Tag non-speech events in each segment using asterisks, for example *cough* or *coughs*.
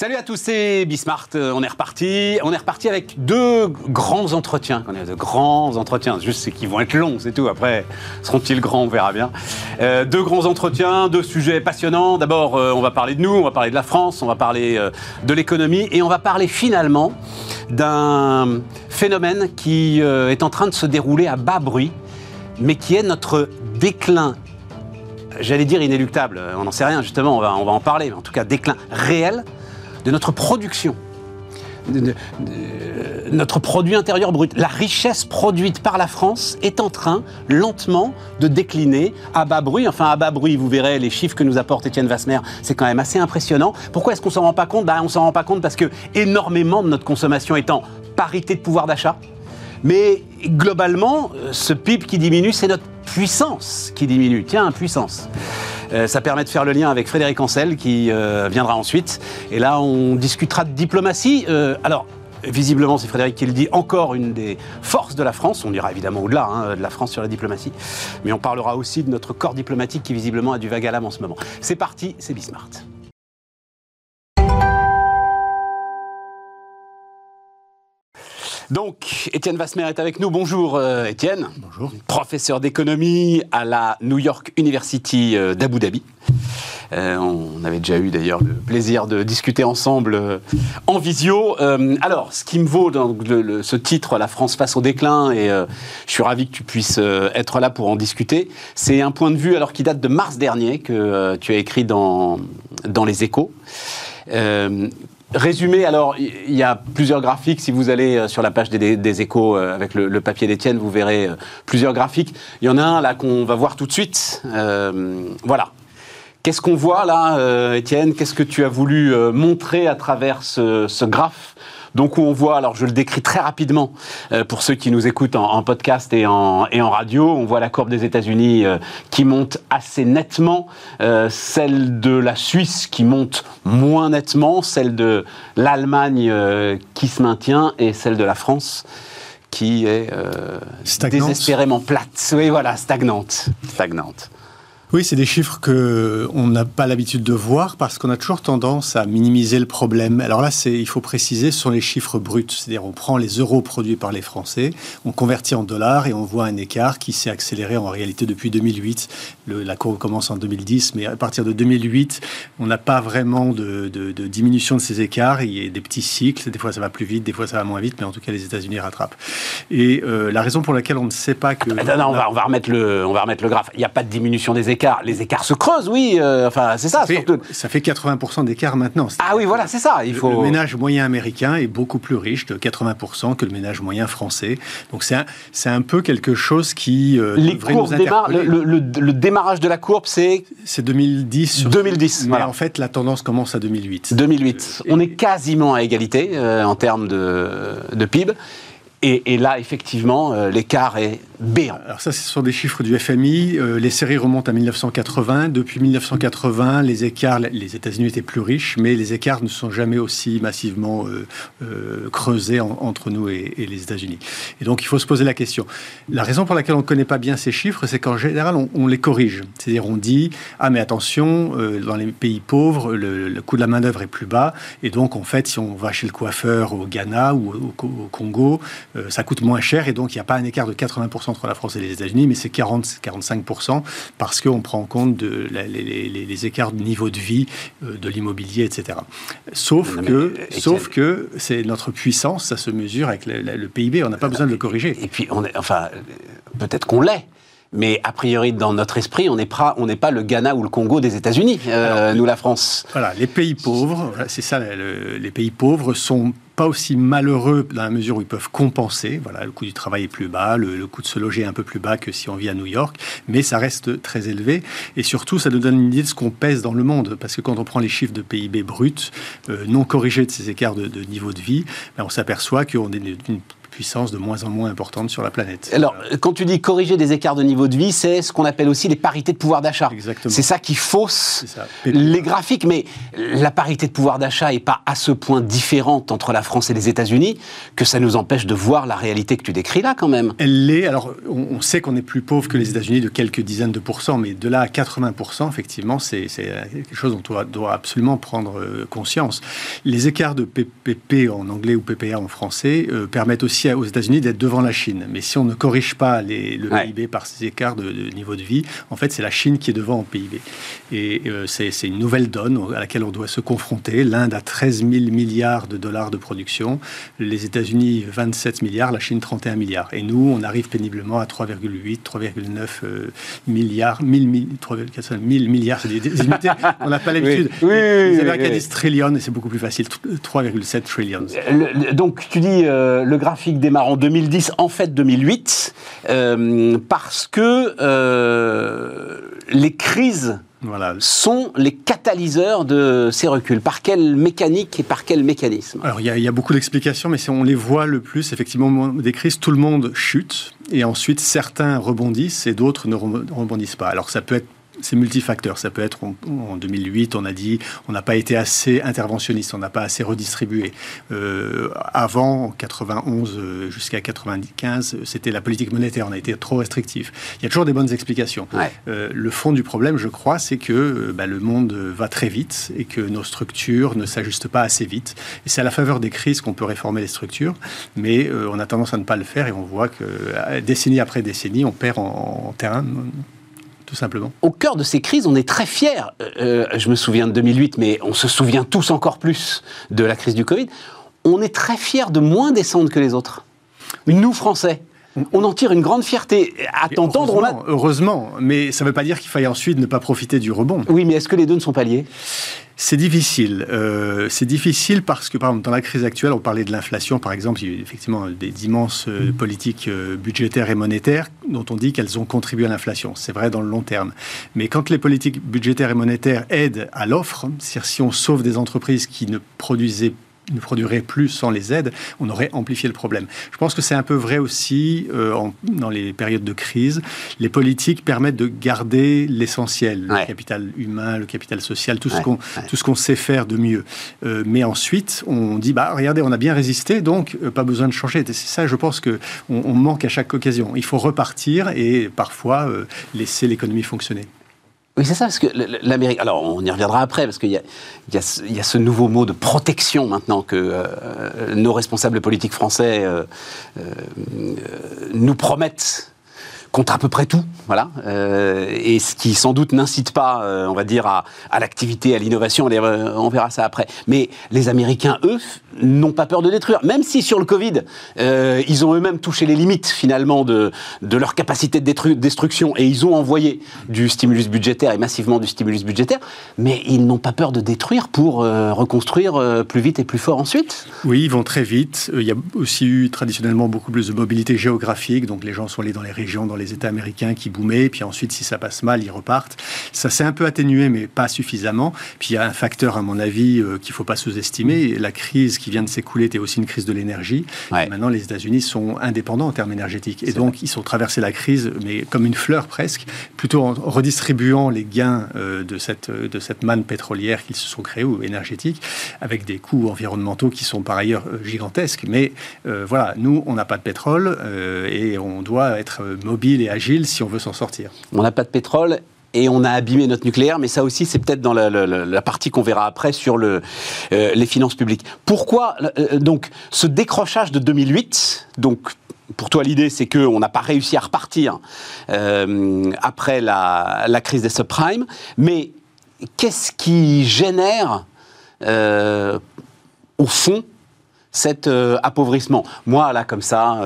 Salut à tous, c'est Bismart. Euh, on est reparti. On est reparti avec deux grands entretiens. On a de grands entretiens. Juste, c'est qu'ils vont être longs, c'est tout. Après, seront-ils grands On verra bien. Euh, deux grands entretiens, deux sujets passionnants. D'abord, euh, on va parler de nous, on va parler de la France, on va parler de l'économie et on va parler finalement d'un phénomène qui est en train de se dérouler à bas bruit, mais qui est notre déclin j'allais dire inéluctable, on n'en sait rien justement, on va, on va en parler, mais en tout cas déclin réel de notre production. De, notre produit intérieur brut. La richesse produite par la France est en train lentement de décliner à bas bruit. Enfin, à bas bruit, vous verrez les chiffres que nous apporte Étienne Vasmer, c'est quand même assez impressionnant. Pourquoi est-ce qu'on s'en rend pas compte? Bah, On s'en rend pas compte parce que énormément de notre consommation est en parité de pouvoir d'achat. Mais globalement, ce PIB qui diminue, c'est notre puissance qui diminue. Tiens, puissance. Euh, ça permet de faire le lien avec Frédéric Ancel qui euh, viendra ensuite. Et là, on discutera de diplomatie. Euh, alors, visiblement, c'est Frédéric qui le dit, encore une des forces de la France. On ira évidemment au-delà hein, de la France sur la diplomatie. Mais on parlera aussi de notre corps diplomatique qui visiblement a du vague à l'âme en ce moment. C'est parti, c'est Bismart. Donc, Étienne Vasmer est avec nous. Bonjour euh, Étienne. Bonjour. Professeur d'économie à la New York University euh, d'Abu Dhabi. Euh, on avait déjà eu d'ailleurs le plaisir de discuter ensemble en visio. alors, ce qui me vaut dans ce titre, La France face au déclin, et je suis ravi que tu puisses être là pour en discuter, c'est un point de vue alors qui date de mars dernier que tu as écrit dans, dans Les Échos. Résumé, alors, il y a plusieurs graphiques. Si vous allez euh, sur la page des, échos euh, avec le, papier d'Étienne, vous verrez euh, plusieurs graphiques. Il y en a un là qu'on va voir tout de suite. voilà. Qu'est-ce qu'on voit là, Étienne? Qu'est-ce que tu as voulu montrer à travers ce, ce graphe? Donc où on voit, alors je le décris très rapidement euh, pour ceux qui nous écoutent en, podcast et en, et en, radio, on voit la courbe des États-Unis euh, qui monte assez nettement, euh, celle de la Suisse qui monte moins nettement, celle de l'Allemagne qui se maintient et celle de la France qui est désespérément plate. Oui, voilà, stagnante. Stagnante. Oui, c'est des chiffres que on n'a pas l'habitude de voir parce qu'on a toujours tendance à minimiser le problème. Alors là, c'est, il faut préciser, ce sont les chiffres bruts. C'est-à-dire, on prend les euros produits par les Français, on convertit en dollars et on voit un écart qui s'est accéléré en réalité depuis 2008. la courbe commence en 2010, mais à partir de 2008, on n'a pas vraiment de, diminution de ces écarts. Il y a des petits cycles. Des fois, ça va plus vite, des fois, ça va moins vite, mais en tout cas, les États-Unis rattrapent. Et euh, la raison pour laquelle on ne sait pas que... Ah, non, on, va, on va remettre le, on va remettre le graphe. Il n'y a pas de diminution des écarts les écarts se creusent, oui. Euh, enfin, c'est ça. Ça fait, ça fait 80% d'écart maintenant. Ah oui, voilà, c'est ça. Il faut... Le, ménage moyen américain est beaucoup plus riche de 80% que le ménage moyen français. Donc c'est un, c'est un peu quelque chose qui euh, les le, le, démarrage de la courbe, c'est c'est 2010. 2010. Mais en fait, la tendance commence à 2008. 2008. On est quasiment à égalité euh, en termes de, de PIB. Et, là, effectivement, l'écart est Alors ça, ce sont des chiffres du FMI. Euh, les séries remontent à 1980. Depuis 1980, les écarts, les États-Unis étaient plus riches, mais les écarts ne sont jamais aussi massivement euh, creusés entre nous et, les États-Unis. Et donc, il faut se poser la question. La raison pour laquelle on ne connaît pas bien ces chiffres, c'est qu'en général, on, les corrige. C'est-à-dire, on dit ah mais attention, dans les pays pauvres, le, coût de la main d'œuvre est plus bas, et donc en fait, si on va chez le coiffeur au Ghana ou au Congo euh, ça coûte moins cher et donc il n'y a pas un écart de 80% entre la France et les États-Unis, mais c'est 40-45% parce qu'on prend en compte de, les, écarts de niveau de vie, euh, de l'immobilier, etc. Sauf que, euh, sauf que c'est notre puissance, ça se mesure avec le, PIB, on n'a pas besoin de le corriger. Et puis, on est, enfin, peut-être qu'on l'est. Mais a priori, dans notre esprit, on n'est pas, pas le Ghana ou le Congo des États-Unis, nous la France. Voilà, les pays pauvres, c'est ça, les pays pauvres sont pas aussi malheureux dans la mesure où ils peuvent compenser. Voilà, le coût du travail est plus bas, le, coût de se loger est un peu plus bas que si on vit à New York, mais ça reste très élevé. Et surtout, ça nous donne une idée de ce qu'on pèse dans le monde, parce que quand on prend les chiffres de PIB brut, euh, non corrigés de ces écarts de, niveau de vie, ben on s'aperçoit qu'on est une puissance de moins en moins importante sur la planète. Alors, quand tu dis corriger des écarts de niveau de vie, c'est ce qu'on appelle aussi les parités de pouvoir d'achat. Exactement. C'est ça qui fausse les graphiques, mais la parité de pouvoir d'achat n'est pas à ce point différente entre la France et les États-Unis que ça nous empêche de voir la réalité que tu décris là quand même. Elle l'est. Alors, on, sait qu'on est plus pauvre que les États-Unis de quelques dizaines de pourcents, mais de là à 80%, effectivement, c'est quelque chose dont on doit, absolument prendre euh, conscience. Les écarts de PPP en anglais ou PPA en français euh, permettent aussi aux États-Unis d'être devant la Chine. Mais si on ne corrige pas les, le PIB par ces écarts de, niveau de vie, en fait, c'est la Chine qui est devant en PIB. Et euh, c'est une nouvelle donne à laquelle on doit se confronter. L'Inde a 13 000 milliards de dollars de production, les États-Unis 27 milliards, la Chine 31 milliards. Et nous, on arrive péniblement à 3,8, 3,9 milliards, 1000, 1000 milliards, c'est des, unités, on n'a pas l'habitude. Oui, les Américains disent trillion et c'est beaucoup plus facile, 3,7 trillions. donc tu dis euh, le graphique démarre en 2010, en fait 2008, euh, parce que euh, les crises voilà. sont les catalyseurs de ces reculs Par quelle mécanique et par quel mécanisme? Alors, il y, a beaucoup d'explications, mais si on les voit le plus, effectivement, au moment des crises, tout le monde chute, et ensuite certains rebondissent et d'autres ne rebondissent pas. Alors, ça peut être c'est multifacteur. Ça peut être en 2008, on a dit on n'a pas été assez interventionniste, on n'a pas assez redistribué. Euh, avant, en 91 euh, jusqu'à 95, c'était la politique monétaire. On a été trop restrictif. Il y a toujours des bonnes explications. Euh, le fond du problème, je crois, c'est que bah, le monde va très vite et que nos structures ne s'ajustent pas assez vite. Et c'est à la faveur des crises qu'on peut réformer les structures, mais on a tendance à ne pas le faire et on voit que décennie après décennie, on perd en, en terrain Au cœur de ces crises, on est très fiers. Euh, euh, je me souviens de 2008, mais on se souvient tous encore plus de la crise du Covid. On est très fiers de moins descendre que les autres. Nous, Français. On en tire une grande fierté. À t'entendre, on a... Heureusement, mais ça ne veut pas dire qu'il faille ensuite ne pas profiter du rebond. Oui, mais est-ce que les deux ne sont pas liés? C'est difficile. Euh, c'est difficile parce que, par exemple, dans la crise actuelle, on parlait de l'inflation, par exemple, il y a eu effectivement des immenses euh, politiques euh, budgétaires et monétaires dont on dit qu'elles ont contribué à l'inflation. C'est vrai dans le long terme. Mais quand les politiques budgétaires et monétaires aident à l'offre, c'est-à-dire si on sauve des entreprises qui ne produisaient ne produirait plus sans les aides, on aurait amplifié le problème. Je pense que c'est un peu vrai aussi euh, dans les périodes de crise. Les politiques permettent de garder l'essentiel, le capital humain, le capital social, tout ce qu'on tout ce qu'on sait faire de mieux. Euh, mais ensuite, on dit bah regardez, on a bien résisté, donc euh, pas besoin de changer. C'est ça, je pense que on, manque à chaque occasion. Il faut repartir et parfois laisser l'économie fonctionner. Oui, c'est ça, parce que l'Amérique. Alors, on y reviendra après, parce qu'il y, a ce nouveau mot de protection maintenant que euh, nos responsables politiques français euh, euh, nous promettent contre à peu près tout, voilà, euh, et ce qui sans doute n'incite pas, euh, on va dire, à, l'activité, à l'innovation. On verra ça après. Mais les Américains, eux, n'ont pas peur de détruire, même si sur le Covid, euh, ils ont eux-mêmes touché les limites finalement de, de leur capacité de destruction, et ils ont envoyé du stimulus budgétaire et massivement du stimulus budgétaire, mais ils n'ont pas peur de détruire pour reconstruire plus vite et plus fort ensuite. Oui, ils vont très vite. Il y a aussi eu traditionnellement beaucoup plus de mobilité géographique, donc les gens sont allés dans les régions, dans États américains qui boomaient, puis ensuite, si ça passe mal, ils repartent. Ça s'est un peu atténué, mais pas suffisamment. Puis il y a un facteur, à mon avis, euh, qu'il ne faut pas sous-estimer. La crise qui vient de s'écouler était aussi une crise de l'énergie. Maintenant, les États-Unis sont indépendants en termes énergétiques. Et donc, ils ont traversé la crise, mais comme une fleur presque, plutôt en redistribuant les gains euh, de, cette, de cette manne pétrolière qu'ils se sont créés ou énergétique, avec des coûts environnementaux qui sont par ailleurs euh, gigantesques. Mais voilà, nous, on n'a pas de pétrole et on doit être mobile et agile si on veut s'en sortir. On n'a pas de pétrole et on a abîmé notre nucléaire, mais ça aussi, c'est peut-être dans la, partie qu'on verra après sur euh, les finances publiques. Pourquoi euh, donc ce décrochage de 2008 Donc pour toi, l'idée, c'est qu'on n'a pas réussi à repartir euh, après la, crise des subprimes, mais qu'est-ce qui génère au fond cet appauvrissement? Moi, là, comme ça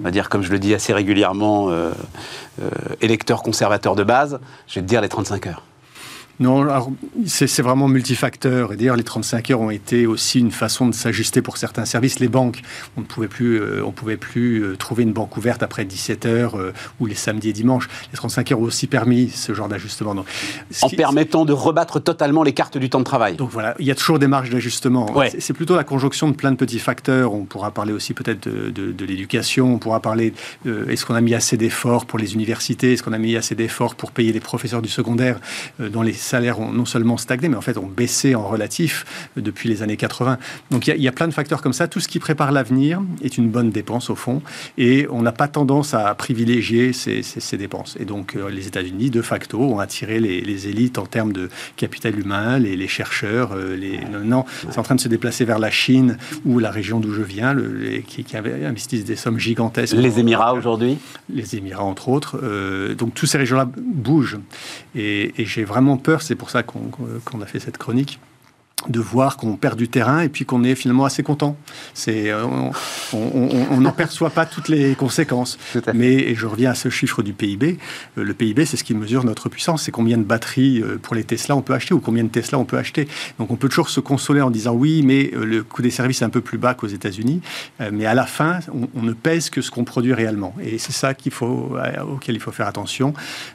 on va dire, comme je le dis assez régulièrement, euh, euh, électeur conservateur de base, je vais te dire les 35 heures. Non, c'est vraiment multifacteur. Et d'ailleurs, les 35 heures ont été aussi une façon de s'ajuster pour certains services. Les banques, on ne pouvait plus, euh, on pouvait plus euh, trouver une banque ouverte après 17 heures euh, ou les samedis et dimanches. Les 35 heures ont aussi permis ce genre d'ajustement. En permettant de rebattre totalement les cartes du temps de travail. Donc voilà, il y a toujours des marges d'ajustement. C'est plutôt la conjonction de plein de petits facteurs. On pourra parler aussi peut-être de, l'éducation. On pourra parler est-ce qu'on a mis assez d'efforts pour les universités? Est-ce qu'on a mis assez d'efforts pour payer les professeurs du secondaire dont les salaires ont non seulement stagné, mais en fait ont baissé en relatif depuis les années 80. Donc il y, a plein de facteurs comme ça. Tout ce qui prépare l'avenir est une bonne dépense au fond, et on n'a pas tendance à privilégier ces, dépenses. Et donc euh, les États-Unis, de facto, ont attiré les, élites en termes de capital humain, les, chercheurs. Euh, les... Non, c'est en train de se déplacer vers la Chine ou la région d'où je viens, le, qui, qui investissent des sommes gigantesques. Les Émirats aujourd'hui? Les Émirats, entre autres. Euh, donc tous ces régions-là bougent. Et, et j'ai vraiment peur, c'est pour ça qu'on a fait cette chronique de voir qu'on perd du terrain et puis qu'on est finalement assez content. C'est, euh, on n'en perçoit pas toutes les conséquences. Mais et je reviens à ce chiffre du PIB. Euh, le PIB, c'est ce qui mesure notre puissance. C'est combien de batteries euh, pour les Tesla on peut acheter ou combien de Tesla on peut acheter. Donc on peut toujours se consoler en disant oui, mais le coût des services est un peu plus bas qu'aux États-Unis. Mais à la fin, on, ne pèse que ce qu'on produit réellement. Et c'est ça qu'il faut, auquel il faut faire attention.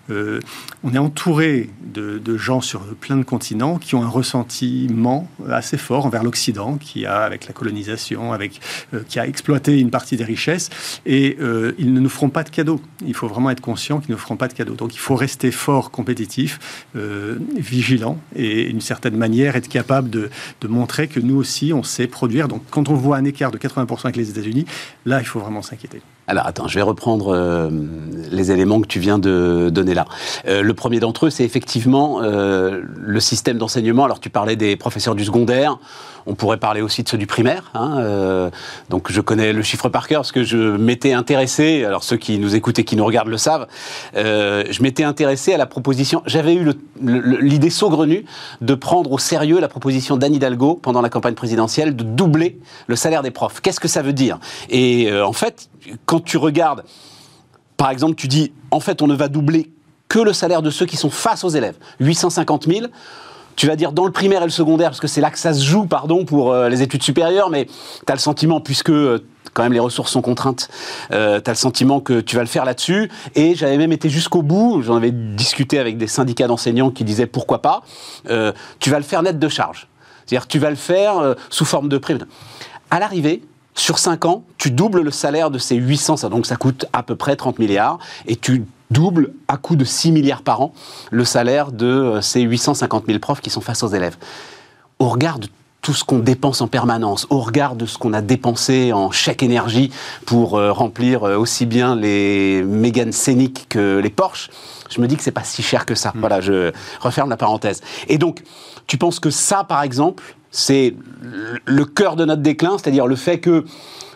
on est entouré de, de gens sur plein de continents qui ont un ressentiment assez fort envers l'Occident, qui a, avec la colonisation, avec, euh, qui a exploité une partie des richesses, et euh, ils ne nous feront pas de cadeaux. Il faut vraiment être conscient qu'ils ne nous feront pas de cadeaux. Donc il faut rester fort, compétitif, euh, vigilant, et d'une certaine manière être capable de, de, montrer que nous aussi, on sait produire. Donc quand on voit un écart de 80% avec les États-Unis, là, il faut vraiment s'inquiéter. Alors attends, je vais reprendre euh, les éléments que tu viens de donner là. Euh, le premier d'entre eux, c'est effectivement euh, le système d'enseignement. Alors tu parlais des professeurs du secondaire. On pourrait parler aussi de ceux du primaire. Hein, euh, donc je connais le chiffre par cœur parce que je m'étais intéressé, alors ceux qui nous écoutent et qui nous regardent le savent, euh, je m'étais intéressé à la proposition, j'avais eu l'idée saugrenue de prendre au sérieux la proposition d'Anne Hidalgo pendant la campagne présidentielle de doubler le salaire des profs. Qu'est-ce que ça veut dire? Et euh, en fait, quand tu regardes, par exemple, tu dis, en fait, on ne va doubler que le salaire de ceux qui sont face aux élèves. 850 000 tu vas dire dans le primaire et le secondaire, parce que c'est là que ça se joue, pardon, pour euh, les études supérieures, mais tu as le sentiment, puisque euh, quand même les ressources sont contraintes, euh, tu as le sentiment que tu vas le faire là-dessus. Et j'avais même été jusqu'au bout, j'en avais discuté avec des syndicats d'enseignants qui disaient pourquoi pas, tu vas le faire net de charge. C'est-à-dire tu vas le faire sous forme de prime. À l'arrivée, sur 5 ans, tu doubles le salaire de ces 800, ça, donc ça coûte à peu près 30 milliards, et tu double à coût de 6 milliards par an le salaire de euh, ces 850 000 profs qui sont face aux élèves. Au regard de tout ce qu'on dépense en permanence, au regard de ce qu'on a dépensé en chèque énergie pour euh, remplir euh, aussi bien les Mégane scéniques que les Porsche, je me dis que c'est pas si cher que ça. Hmm. Voilà, je referme la parenthèse. Et donc, tu penses que ça, par exemple, c'est le cœur de notre déclin, c'est-à-dire le fait que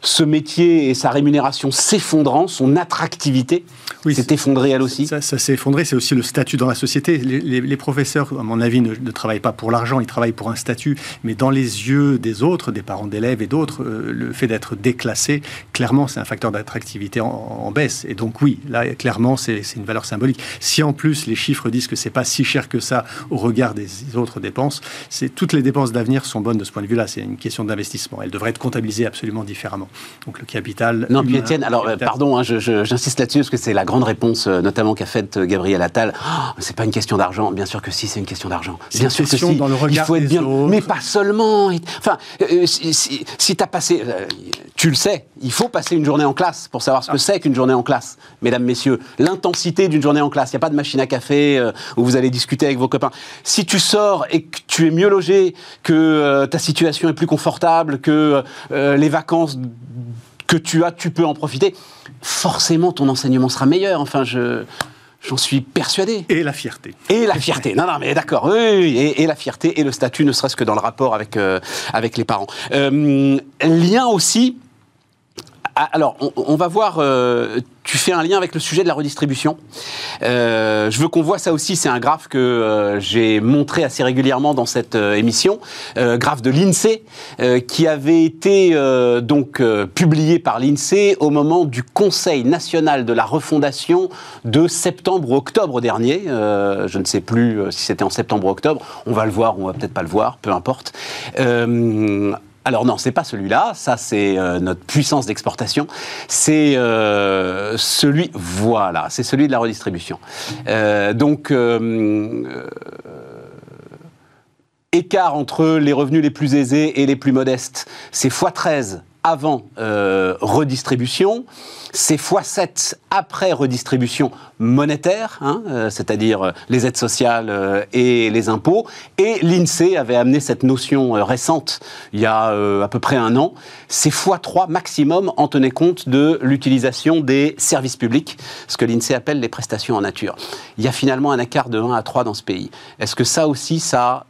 ce métier et sa rémunération s'effondrant, son attractivité oui, s'est effondrée elle aussi Ça, s'est effondré, c'est aussi le statut dans la société. Les, professeurs, à mon avis, ne, travaillent pas pour l'argent, ils travaillent pour un statut, mais dans les yeux des autres, des parents d'élèves et d'autres, euh, le fait d'être déclassé, clairement, c'est un facteur d'attractivité en, baisse. Et donc oui, là, clairement, c'est une valeur symbolique. Si en plus les chiffres disent que c'est pas si cher que ça au regard des autres dépenses, toutes les dépenses d'avenir sont bonnes de ce point de vue-là. C'est une question d'investissement. Elles devraient être comptabilisées absolument différemment. Donc le capital. Non, puis Étienne, alors pardon, hein, j'insiste là-dessus parce que c'est la grande réponse, euh, notamment qu'a faite euh, Gabriel Attal. Oh, c'est pas une question d'argent. Bien sûr que si, c'est une question d'argent. Bien sûr que si. Dans le regard Il faut être bien. Mais pas seulement. Enfin, euh, si, si, tu as passé. tu le sais, il faut passer une journée en classe pour savoir ce que ah. c'est qu'une journée en classe. Mesdames, messieurs, l'intensité d'une journée en classe. Il n'y a pas de machine à café où vous allez discuter avec vos copains. Si tu sors et que tu es mieux logé, que ta situation est plus confortable, que les vacances que tu as, tu peux en profiter. Forcément, ton enseignement sera meilleur. Enfin, je. J'en suis persuadé. Et la fierté. Et la fierté. Non, non, mais d'accord. Oui, Et, la fierté et le statut, ne serait-ce que dans le rapport avec, euh, avec les parents. Euh, lien aussi alors, on, va voir. Euh, tu fais un lien avec le sujet de la redistribution. Euh, je veux qu'on voit ça aussi. C'est un graphe que euh, j'ai montré assez régulièrement dans cette émission, graphe de l'Insee, qui avait été donc publié par l'Insee au moment du Conseil national de la refondation de septembre ou octobre dernier. je ne sais plus si c'était en septembre ou octobre. On va le voir, on va peut-être pas le voir, peu importe. Alors non, c'est pas celui-là. Ça, c'est euh, notre puissance d'exportation. C'est euh, celui, voilà, c'est celui de la redistribution. Euh, donc écart entre les revenus les plus aisés et les plus modestes, c'est x13 avant redistribution c'est x7 après redistribution monétaire, hein, euh, c'est-à-dire euh, les aides sociales euh, et les impôts. Et l'INSEE avait amené cette notion récente il y a à peu près un an. C'est x3 maximum en tenait compte de l'utilisation des services publics, ce que l'INSEE appelle les prestations en nature. Il y a finalement un écart de 1 à 3 dans ce pays. Est-ce que ça aussi, ça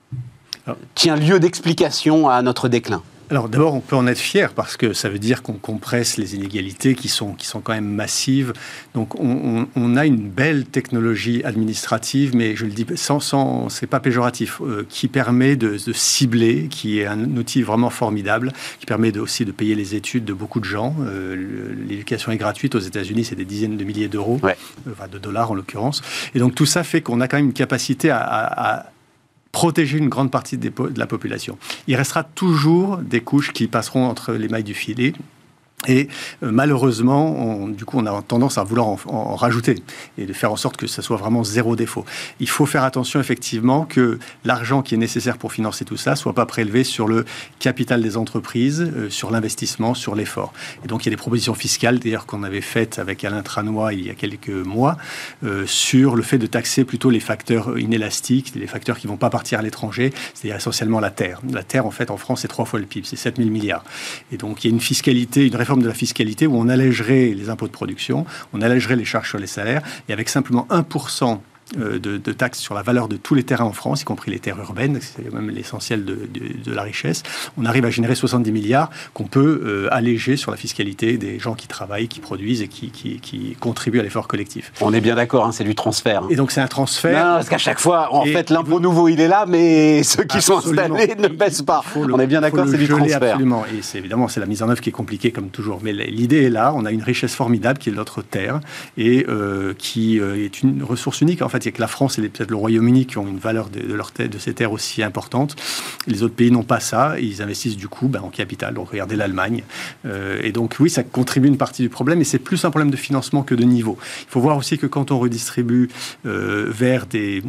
tient lieu d'explication à notre déclin? Alors d'abord, on peut en être fier parce que ça veut dire qu'on compresse les inégalités qui sont, qui sont quand même massives. Donc on, on, a une belle technologie administrative, mais je le dis sans, sans c'est pas péjoratif, euh, qui permet de, de, cibler, qui est un outil vraiment formidable, qui permet de, aussi de payer les études de beaucoup de gens. Euh, l'éducation est gratuite aux États-Unis, c'est des dizaines de milliers d'euros, ouais. enfin de dollars en l'occurrence. Et donc tout ça fait qu'on a quand même une capacité à, à protéger une grande partie de la population. Il restera toujours des couches qui passeront entre les mailles du filet et euh, malheureusement, du coup, on a tendance à vouloir en, rajouter et de faire en sorte que ça soit vraiment zéro défaut. Il faut faire attention effectivement que l'argent qui est nécessaire pour financer tout ça soit pas prélevé sur le capital des entreprises, euh, sur l'investissement, sur l'effort. Et donc, il y a des propositions fiscales, d'ailleurs, qu'on avait faites avec Alain Tranois il y a quelques mois, euh, sur le fait de taxer plutôt les facteurs inélastiques, les facteurs qui vont pas partir à l'étranger, c'est-à-dire essentiellement la terre. La terre, en fait, en France, c'est trois fois le PIB, c'est 7000 milliards. Et donc, il y a une fiscalité, une réforme de la fiscalité où on allégerait les impôts de production, on allégerait les charges sur les salaires, et avec simplement 1% euh, de, taxes sur la valeur de tous les terrains en France, y compris les terres urbaines, c'est même l'essentiel de, la richesse, on arrive à générer 70 milliards qu'on peut euh, alléger sur la fiscalité des gens qui travaillent, qui produisent et qui, qui, contribuent à l'effort collectif. On est bien d'accord, hein, c'est du transfert. Hein. Et donc c'est un transfert. Non, parce qu'à chaque fois, en fait, l'impôt nouveau, il est là, mais ceux qui sont installés ne baissent pas. on est bien d'accord, c'est du transfert. Absolument. Et c'est évidemment, c'est la mise en œuvre qui est compliquée comme toujours. Mais l'idée est là, on a une richesse formidable qui est notre terre et euh, qui est une ressource unique. En fait, il y a que la France et peut-être le Royaume-Uni qui ont une valeur de, leur de ces terres aussi importante. Les autres pays n'ont pas ça. ils investissent du coup ben, en capital. Donc regardez l'Allemagne. Euh, et donc oui, ça contribue une partie du problème. Mais c'est plus un problème de financement que de niveau. Il faut voir aussi que quand on redistribue euh, vers des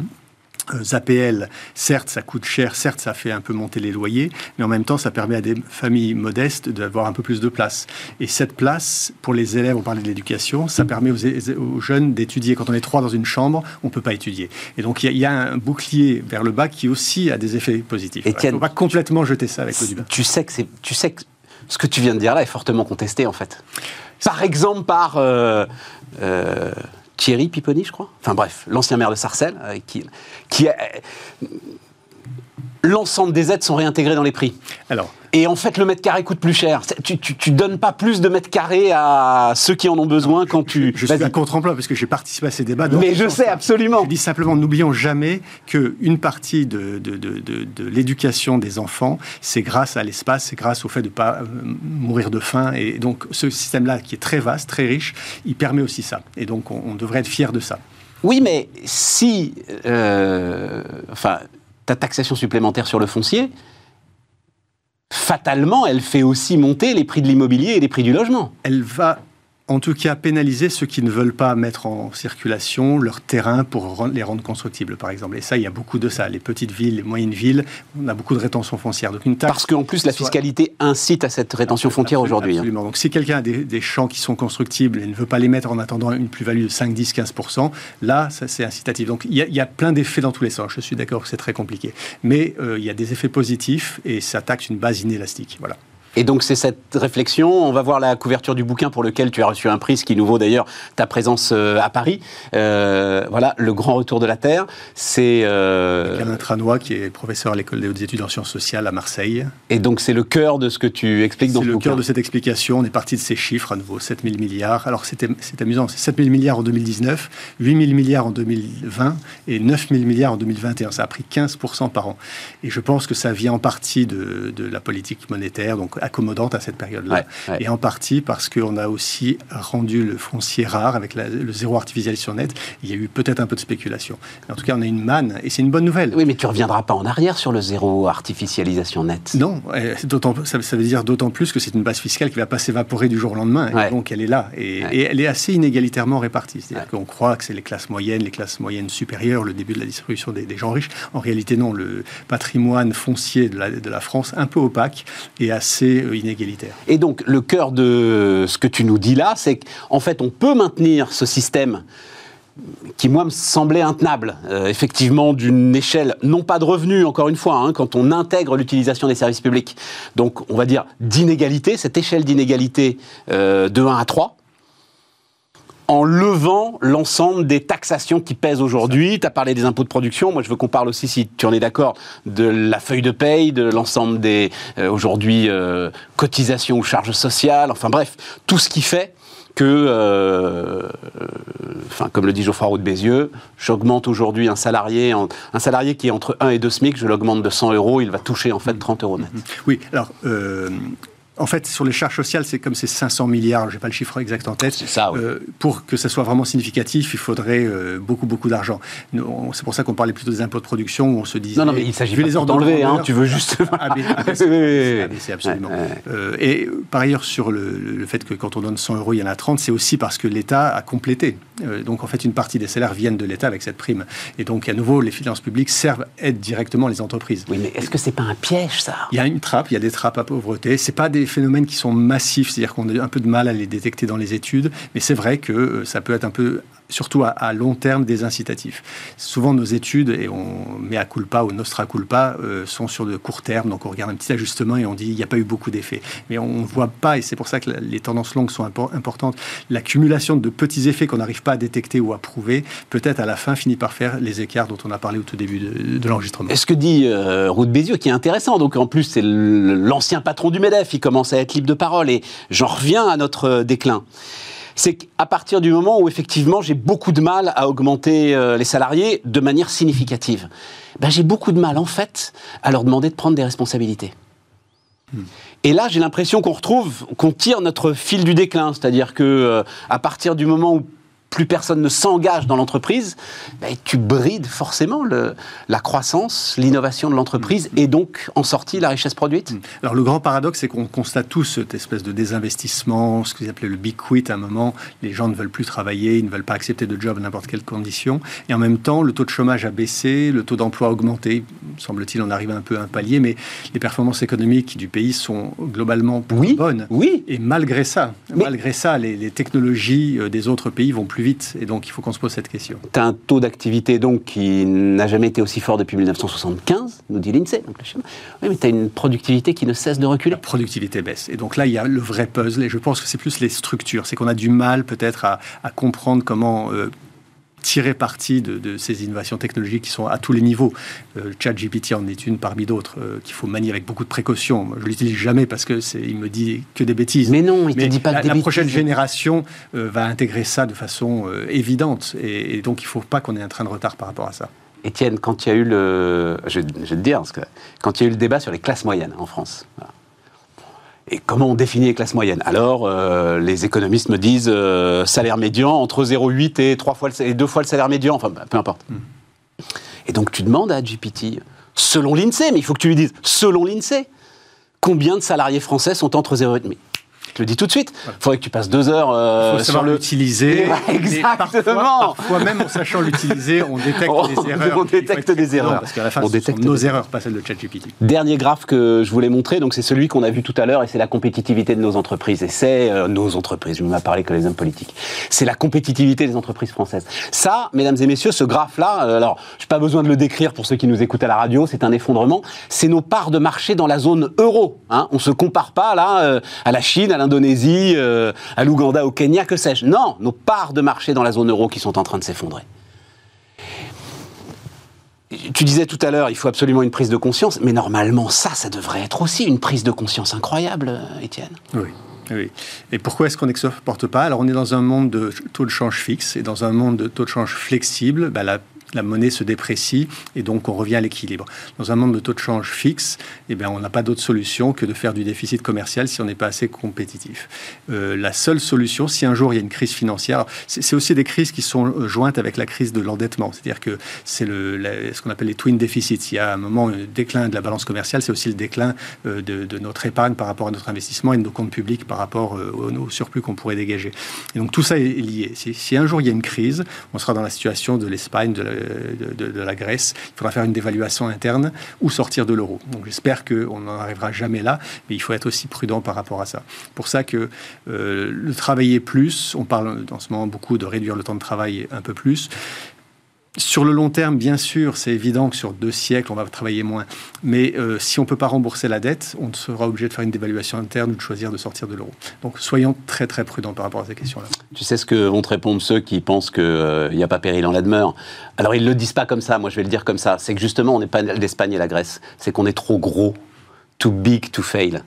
APL, certes, ça coûte cher, certes, ça fait un peu monter les loyers, mais en même temps, ça permet à des familles modestes d'avoir un peu plus de place. Et cette place, pour les élèves, on parlait de l'éducation, ça permet aux, jeunes d'étudier. Quand on est trois dans une chambre, on ne peut pas étudier. Et donc, il y, a un bouclier vers le bas qui aussi a des effets positifs. Et on va complètement jeter ça avec le débat. Tu sais que tu sais que ce que tu viens de dire là est fortement contesté, en fait. Par exemple, par... Euh, euh, Thierry Pipponi, je crois. Enfin bref, l'ancien maire de Sarcelles, euh, qui, qui l'ensemble des aides sont réintégrées dans les prix. Alors, et en fait, le mètre carré coûte plus cher. Tu, tu, donnes pas plus de mètres carrés à ceux qui en ont besoin quand tu. Je, suis un contre-emploi parce que j'ai participé à ces débats. Mais je sais absolument. Je dis simplement, n'oublions jamais qu'une partie de, de, de, de l'éducation des enfants, c'est grâce à l'espace, c'est grâce au fait de ne pas euh, mourir de faim. Et donc, ce système-là, qui est très vaste, très riche, il permet aussi ça. Et donc, on, devrait être fier de ça. Oui, mais si. Euh, enfin, ta taxation supplémentaire sur le foncier, fatalement, elle fait aussi monter les prix de l'immobilier et les prix du logement. Elle va en tout cas pénaliser ceux qui ne veulent pas mettre en circulation leur terrain pour les rendre constructibles, par exemple. Et ça, il y a beaucoup de ça. Les petites villes, les moyennes villes, on a beaucoup de rétention foncière. Donc une taxe Parce qu'en plus, la fiscalité incite à cette rétention foncière aujourd'hui. Hein. Absolument. Donc si quelqu'un a des, champs qui sont constructibles et ne veut pas les mettre en attendant une plus-value de 5, 10, 15 là, ça, c'est incitatif. Donc il y, a, plein d'effets dans tous les sens. Je suis d'accord que c'est très compliqué. Mais euh, il y a des effets positifs et ça taxe une base inélastique. Voilà. Et donc c'est cette réflexion, on va voir la couverture du bouquin pour lequel tu as reçu un prix, ce qui nous vaut d'ailleurs ta présence euh, à Paris. Euh, voilà, Le Grand Retour de la Terre, c'est... Euh... Alain Tranois qui est professeur à l'école des hautes études en sciences sociales à Marseille. Et donc c'est le cœur de ce que tu expliques dans le bouquin. C'est le cœur de cette explication, on est parti de ces chiffres à nouveau, 7 000 milliards. Alors c'est amusant, c'est 7 000 milliards en 2019, 8 000 milliards en 2020 et 9 000 milliards en 2021. Ça a pris 15% par an. Et je pense que ça vient en partie de, de la politique monétaire, donc accommodante à cette période-là. Et en partie parce qu'on a aussi rendu le foncier rare avec le zéro artificialisation net. Il y a eu peut-être un peu de spéculation. en tout cas, on a une manne et c'est une bonne nouvelle. Oui, mais tu reviendras pas en arrière sur le zéro artificialisation net. Non, ça, ça veut dire d'autant plus que c'est une base fiscale qui va pas s'évaporer du jour au lendemain. donc elle est là et, elle est assez inégalitairement répartie. C'est-à-dire qu'on croit que c'est les classes moyennes, les classes moyennes supérieures, le début de la distribution des, gens riches. En réalité, non. Le patrimoine foncier de la, de la France, un peu opaque et assez euh. Et donc, le cœur de ce que tu nous dis là, c'est qu'en fait, on peut maintenir ce système qui, moi, me semblait intenable, euh, effectivement, d'une échelle, non pas de revenus, encore une fois, hein, quand on intègre l'utilisation des services publics, donc on va dire d'inégalité, cette échelle d'inégalité euh, de 1 à 3, en levant l'ensemble des taxations qui pèsent aujourd'hui. Tu as parlé des impôts de production. Moi, je veux qu'on parle aussi, si tu en es d'accord, de la feuille de paye, de l'ensemble des, euh, aujourd'hui, euh, cotisations ou charges sociales. Enfin bref, tout ce qui fait que, euh, enfin, comme le dit Geoffroy Roux de Bézieux, j'augmente aujourd'hui un salarié, un salarié qui est entre 1 et 2 SMIC, je l'augmente de 100 euros, il va toucher en fait 30 euros net. Oui, alors en fait, sur les charges sociales, c'est comme ces 500 milliards, je n'ai pas le chiffre exact en tête. Ça, euh, pour que ça soit vraiment significatif, il faudrait euh, beaucoup, beaucoup d'argent. C'est pour ça qu'on parlait plutôt des impôts de production, où on se disait... Non, non, mais il s'agit pas les d'enlever, hein, tu veux juste... C'est absolument. Euh, et par ailleurs, sur le, fait que quand on donne 100 euros, il y en a 30, c'est aussi parce que l'État a complété. donc, en fait, une partie des salaires viennent de l'État avec cette prime. Et donc, à nouveau, les finances publiques servent, aident directement les entreprises. Oui, mais est-ce que c'est pas un piège, ça? Il y a une trappe, il y a des trappes à pauvreté. C'est pas des phénomènes qui sont massifs, c'est-à-dire qu'on a un peu de mal à les détecter dans les études, mais c'est vrai que euh, ça peut être un peu surtout à, long terme, des incitatifs. Souvent, nos études, et on met à culpa ou nostra culpa, euh, sont sur de court terme. Donc, on regarde un petit ajustement et on dit il n'y a pas eu beaucoup d'effets. Mais on ne voit pas, et c'est pour ça que les tendances longues sont importantes, l'accumulation de petits effets qu'on n'arrive pas à détecter ou à prouver, peut-être à la fin finit par faire les écarts dont on a parlé au tout début de, l'enregistrement. est Ce que dit euh, Ruth Bézieux, qui est intéressant, donc en plus, c'est l'ancien patron du MEDEF, il commence à être libre de parole, et j'en reviens à notre déclin c'est qu'à partir du moment où effectivement j'ai beaucoup de mal à augmenter euh, les salariés de manière significative, ben, j'ai beaucoup de mal en fait à leur demander de prendre des responsabilités. Hmm. Et là, j'ai l'impression qu'on retrouve, qu'on tire notre fil du déclin, c'est-à-dire que euh, à partir du moment où plus personne ne s'engage dans l'entreprise, ben, tu brides forcément le, la croissance, l'innovation de l'entreprise et donc en sortie la richesse produite. Mm. Alors le grand paradoxe, c'est qu'on constate tous cette espèce de désinvestissement, ce qu'ils appelaient le big quit à un moment. Les gens ne veulent plus travailler, ils ne veulent pas accepter de job à n'importe quelle condition. Et en même temps, le taux de chômage a baissé, le taux d'emploi a augmenté. Semble-t-il, on arrive un peu à un palier, mais les performances économiques du pays sont globalement oui, bonnes. Oui. Et malgré ça, malgré ça, les, les technologies euh, des autres pays vont plus vite. Et donc, il faut qu'on se pose cette question. Tu as un taux d'activité donc qui n'a jamais été aussi fort depuis 1975, nous dit l'INSEE. Oui, mais tu as une productivité qui ne cesse de reculer. La productivité baisse. Et donc là, il y a le vrai puzzle. Et je pense que c'est plus les structures. C'est qu'on a du mal peut-être à, comprendre comment euh, tirer parti de, ces innovations technologiques qui sont à tous les niveaux. Euh, ChatGPT en est une parmi d'autres euh, qu'il faut manier avec beaucoup de précaution. je l'utilise jamais parce que c'est, il me dit que des bêtises. Mais non, il ne te dit pas la, que des la prochaine génération euh, va intégrer ça de façon évidente et, donc il ne faut pas qu'on ait un train de retard par rapport à ça. Étienne, quand il y a eu le, je, vais te dire, parce que quand il y a eu le débat sur les classes moyennes en France. Et comment on définit les classes moyennes? Alors, euh, les économistes me disent euh, salaire médian entre 0,8 et, 3 fois et 2 fois le salaire médian, enfin, peu importe. Hmm. Et donc, tu demandes à GPT, selon l'INSEE, mais il faut que tu lui dises, selon l'INSEE, combien de salariés français sont entre 0,8 Je le dis tout de suite. Il faudrait que tu passes deux heures euh, faut sur le l'utiliser. *laughs* Exactement. Parfois, même en sachant l'utiliser, on détecte des *laughs* erreurs. On détecte des erreurs. Parce qu'à la fin, on détecte nos erreurs, pas celles de ChatGPT. Dernier graphe que je voulais montrer, donc c'est celui qu'on a vu tout à l'heure, et c'est la compétitivité de nos entreprises. Et c'est euh, nos entreprises. Je ne m'ai parlé que les hommes politiques. C'est la compétitivité des entreprises françaises. Ça, mesdames et messieurs, ce graphe-là, euh, alors, je n'ai pas besoin de le décrire pour ceux qui nous écoutent à la radio. C'est un effondrement. C'est nos parts de marché dans la zone euro. Hein. On se compare pas là euh, à la Chine, à l'Indonésie, euh, à l'Ouganda, au Kenya, que sais-je. Non, nos parts de marché dans la zone euro qui sont en train de s'effondrer. Tu disais tout à l'heure, il faut absolument une prise de conscience, mais normalement, ça, ça devrait être aussi une prise de conscience incroyable, euh, Étienne. Oui. Oui. Et pourquoi est-ce qu'on n'exporte pas? Alors, on est dans un monde de taux de change fixe et dans un monde de taux de change flexible. Bah, la monnaie se déprécie et donc on revient à l'équilibre. Dans un monde de taux de change fixe, eh bien, on n'a pas d'autre solution que de faire du déficit commercial si on n'est pas assez compétitif. Euh, la seule solution, si un jour il y a une crise financière, c'est aussi des crises qui sont euh, jointes avec la crise de l'endettement. C'est-à-dire que c'est ce qu'on appelle les twin déficits. Il y a un moment un déclin de la balance commerciale, c'est aussi le déclin euh, de, notre épargne par rapport à notre investissement et de nos comptes publics par rapport au, surplus qu'on pourrait dégager. Et donc tout ça est lié. Si, si, un jour il y a une crise, on sera dans la situation de l'Espagne, de la, de, la Grèce. Il faudra faire une dévaluation interne ou sortir de l'euro. Donc j'espère qu'on n'en arrivera jamais là, mais il faut être aussi prudent par rapport à ça. Pour ça que euh, le travailler plus, on parle en ce moment beaucoup de réduire le temps de travail un peu plus, sur le long terme, bien sûr, c'est évident que sur deux siècles, on va travailler moins. Mais euh, si on ne peut pas rembourser la dette, on sera obligé de faire une dévaluation interne ou de choisir de sortir de l'euro. Donc soyons très très prudents par rapport à ces questions-là. Tu sais ce que vont te répondre ceux qui pensent qu'il n'y a pas péril en la demeure? Alors ils ne le disent pas comme ça, moi je vais le dire comme ça. C'est que justement, on n'est pas l'Espagne et la Grèce. C'est qu'on est trop gros, too big to fail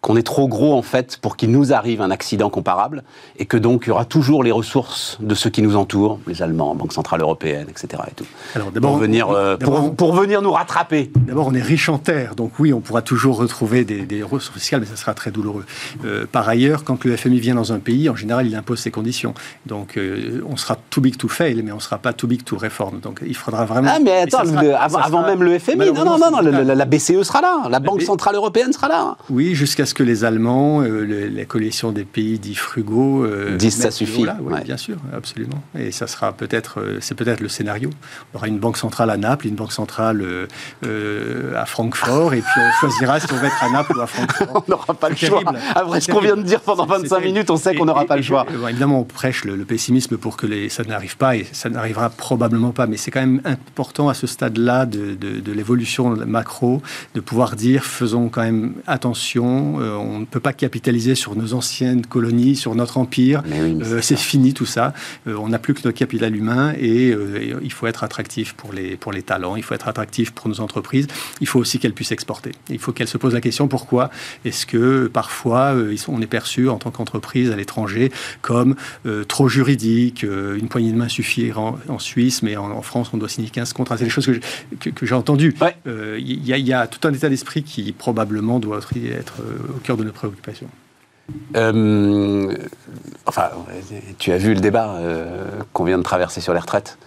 qu'on est trop gros en fait pour qu'il nous arrive un accident comparable et que donc il y aura toujours les ressources de ceux qui nous entourent, les Allemands, Banque Centrale Européenne, etc. Et tout, Alors, pour, venir, euh, pour, venir nous rattraper. D'abord, on est riche en terre, donc oui, on pourra toujours retrouver des, ressources fiscales, mais ça sera très douloureux. Euh, par ailleurs, quand le FMI vient dans un pays, en général, il impose ses conditions. Donc euh, on sera too big to fail, mais on ne sera pas too big to reform. Donc il faudra vraiment. Ah, mais attends, avant, même le FMI, non, non, non, non la, BCE sera là, la Banque Centrale Européenne sera là. Oui, jusqu'à ce que les Allemands, euh, la coalition des pays dits frugaux, euh, disent ça suffit. Bien sûr, absolument. Et ça sera peut-être, euh, c'est peut-être le scénario. On aura une banque centrale à Naples, une banque centrale à Francfort, et puis on choisira si on va être à Naples ou à Francfort. *laughs* on n'aura pas le choix. Après ce qu'on vient de dire pendant 25 minutes, on sait qu'on n'aura pas le choix. évidemment, on prêche le, pessimisme pour que les, ça n'arrive pas, et ça n'arrivera probablement pas. Mais c'est quand même important à ce stade-là de, de l'évolution macro de pouvoir dire faisons quand même attention. On on ne peut pas capitaliser sur nos anciennes colonies, sur notre empire. Euh, c'est fini tout ça. Euh, on n'a plus que notre capital humain et, euh, il faut être attractif pour les, pour les talents, il faut être attractif pour nos entreprises. Il faut aussi qu'elles puissent exporter. Il faut qu'elles se posent la question pourquoi est-ce que parfois on est perçu en tant qu'entreprise à l'étranger comme trop juridique, une poignée de main suffit en, Suisse, mais en, France on doit signer 15 contrats. C'est des choses que, j'ai entendues. Il y, a tout un état d'esprit qui probablement doit être au cœur de préoccupations. Euh, Enfin, tu as vu le débat euh, qu'on vient de traverser sur les retraites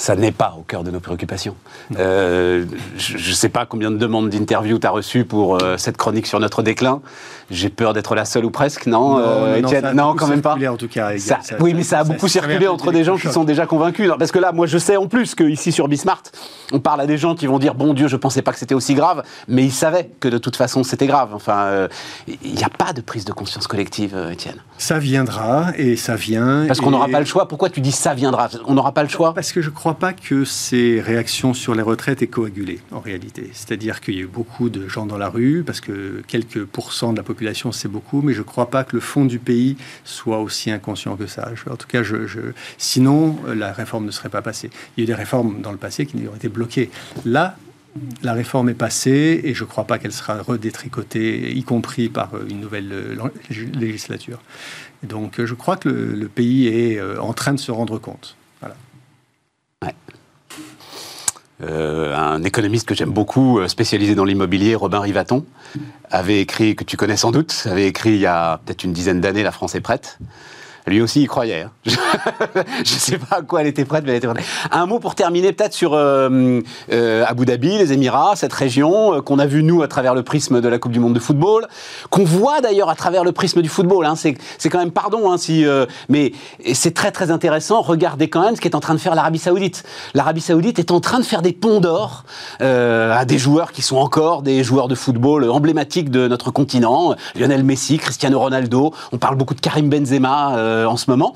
ça n'est pas au cœur de nos préoccupations. Euh, je ne sais pas combien de demandes d'interview tu as reçues pour cette chronique sur notre déclin. J'ai peur d'être la seule ou presque, non, non, euh, non, quand même pas. En tout cas, oui, mais ça a beaucoup circulé entre des gens qui sont déjà convaincus. Parce que là, moi, je sais en plus qu'ici sur Bismart, on parle à des gens qui vont dire bon Dieu, je pensais pas que c'était aussi grave, mais ils savaient que de toute façon c'était grave. Enfin, euh, il n'y a pas de prise de conscience collective, euh, Étienne. Ça viendra et ça vient. Parce qu'on n'aura pas le choix. Pourquoi tu dis ça viendra? On n'aura pas le choix Parce que je ne crois pas que ces réactions sur les retraites aient coagulé en réalité. C'est-à-dire qu'il y a eu beaucoup de gens dans la rue, parce que quelques pourcents de la population c'est beaucoup, mais je ne crois pas que le fond du pays soit aussi inconscient que ça. en tout cas, je, sinon, euh, la réforme ne serait pas passée. Il y a eu des réformes dans le passé qui ont été bloquées. Là, la réforme est passée et je ne crois pas qu'elle sera redétricotée, y compris par euh, une nouvelle euh, législature. donc je crois que le, pays est en train de se rendre compte. Voilà. un économiste que j'aime beaucoup, spécialisé dans l'immobilier, Robin Rivaton, avait écrit, que tu connais sans doute, avait écrit il y a peut-être une dizaine d'années, La France est prête. Lui aussi, il croyait. Hein. *laughs* je ne sais pas à quoi elle était prête, mais elle était prête. Un mot pour terminer peut-être sur euh, euh, Abu Dhabi, les Émirats, cette région euh, qu'on a vu nous à travers le prisme de la Coupe du Monde de football, qu'on voit d'ailleurs à travers le prisme du football. Hein. C'est quand même, pardon, hein, si, mais c'est très très intéressant. Regardez quand même ce qu'est en train de faire l'Arabie Saoudite. L'Arabie Saoudite est en train de faire des ponts d'or à des joueurs qui sont encore des joueurs de football emblématiques de notre continent. Lionel Messi, Cristiano Ronaldo. On parle beaucoup de Karim Benzema en ce moment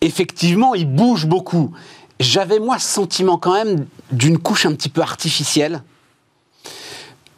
effectivement, il bouge beaucoup. J'avais, moi, ce sentiment quand même d'une couche un petit peu artificielle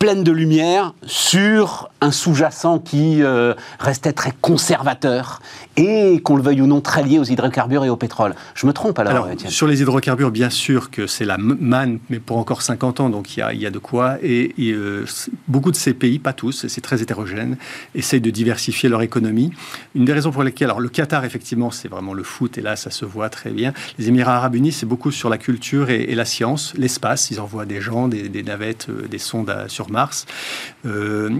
pleine de lumière sur un sous-jacent qui euh, restait très conservateur et, qu'on le veuille ou non, très lié aux hydrocarbures et au pétrole. Je me trompe alors, alors Sur les hydrocarbures, bien sûr que c'est la manne, mais pour encore 50 ans, donc il y a, y a, de quoi. Et, euh, beaucoup de ces pays, pas tous, c'est très hétérogène, essayent de diversifier leur économie. Une des raisons pour lesquelles, alors le Qatar, effectivement, c'est vraiment le foot, et là, ça se voit très bien. Les Émirats arabes unis, c'est beaucoup sur la culture et, la science, l'espace. Ils envoient des gens, des, des navettes, euh, des sondes sur Mars. Euh,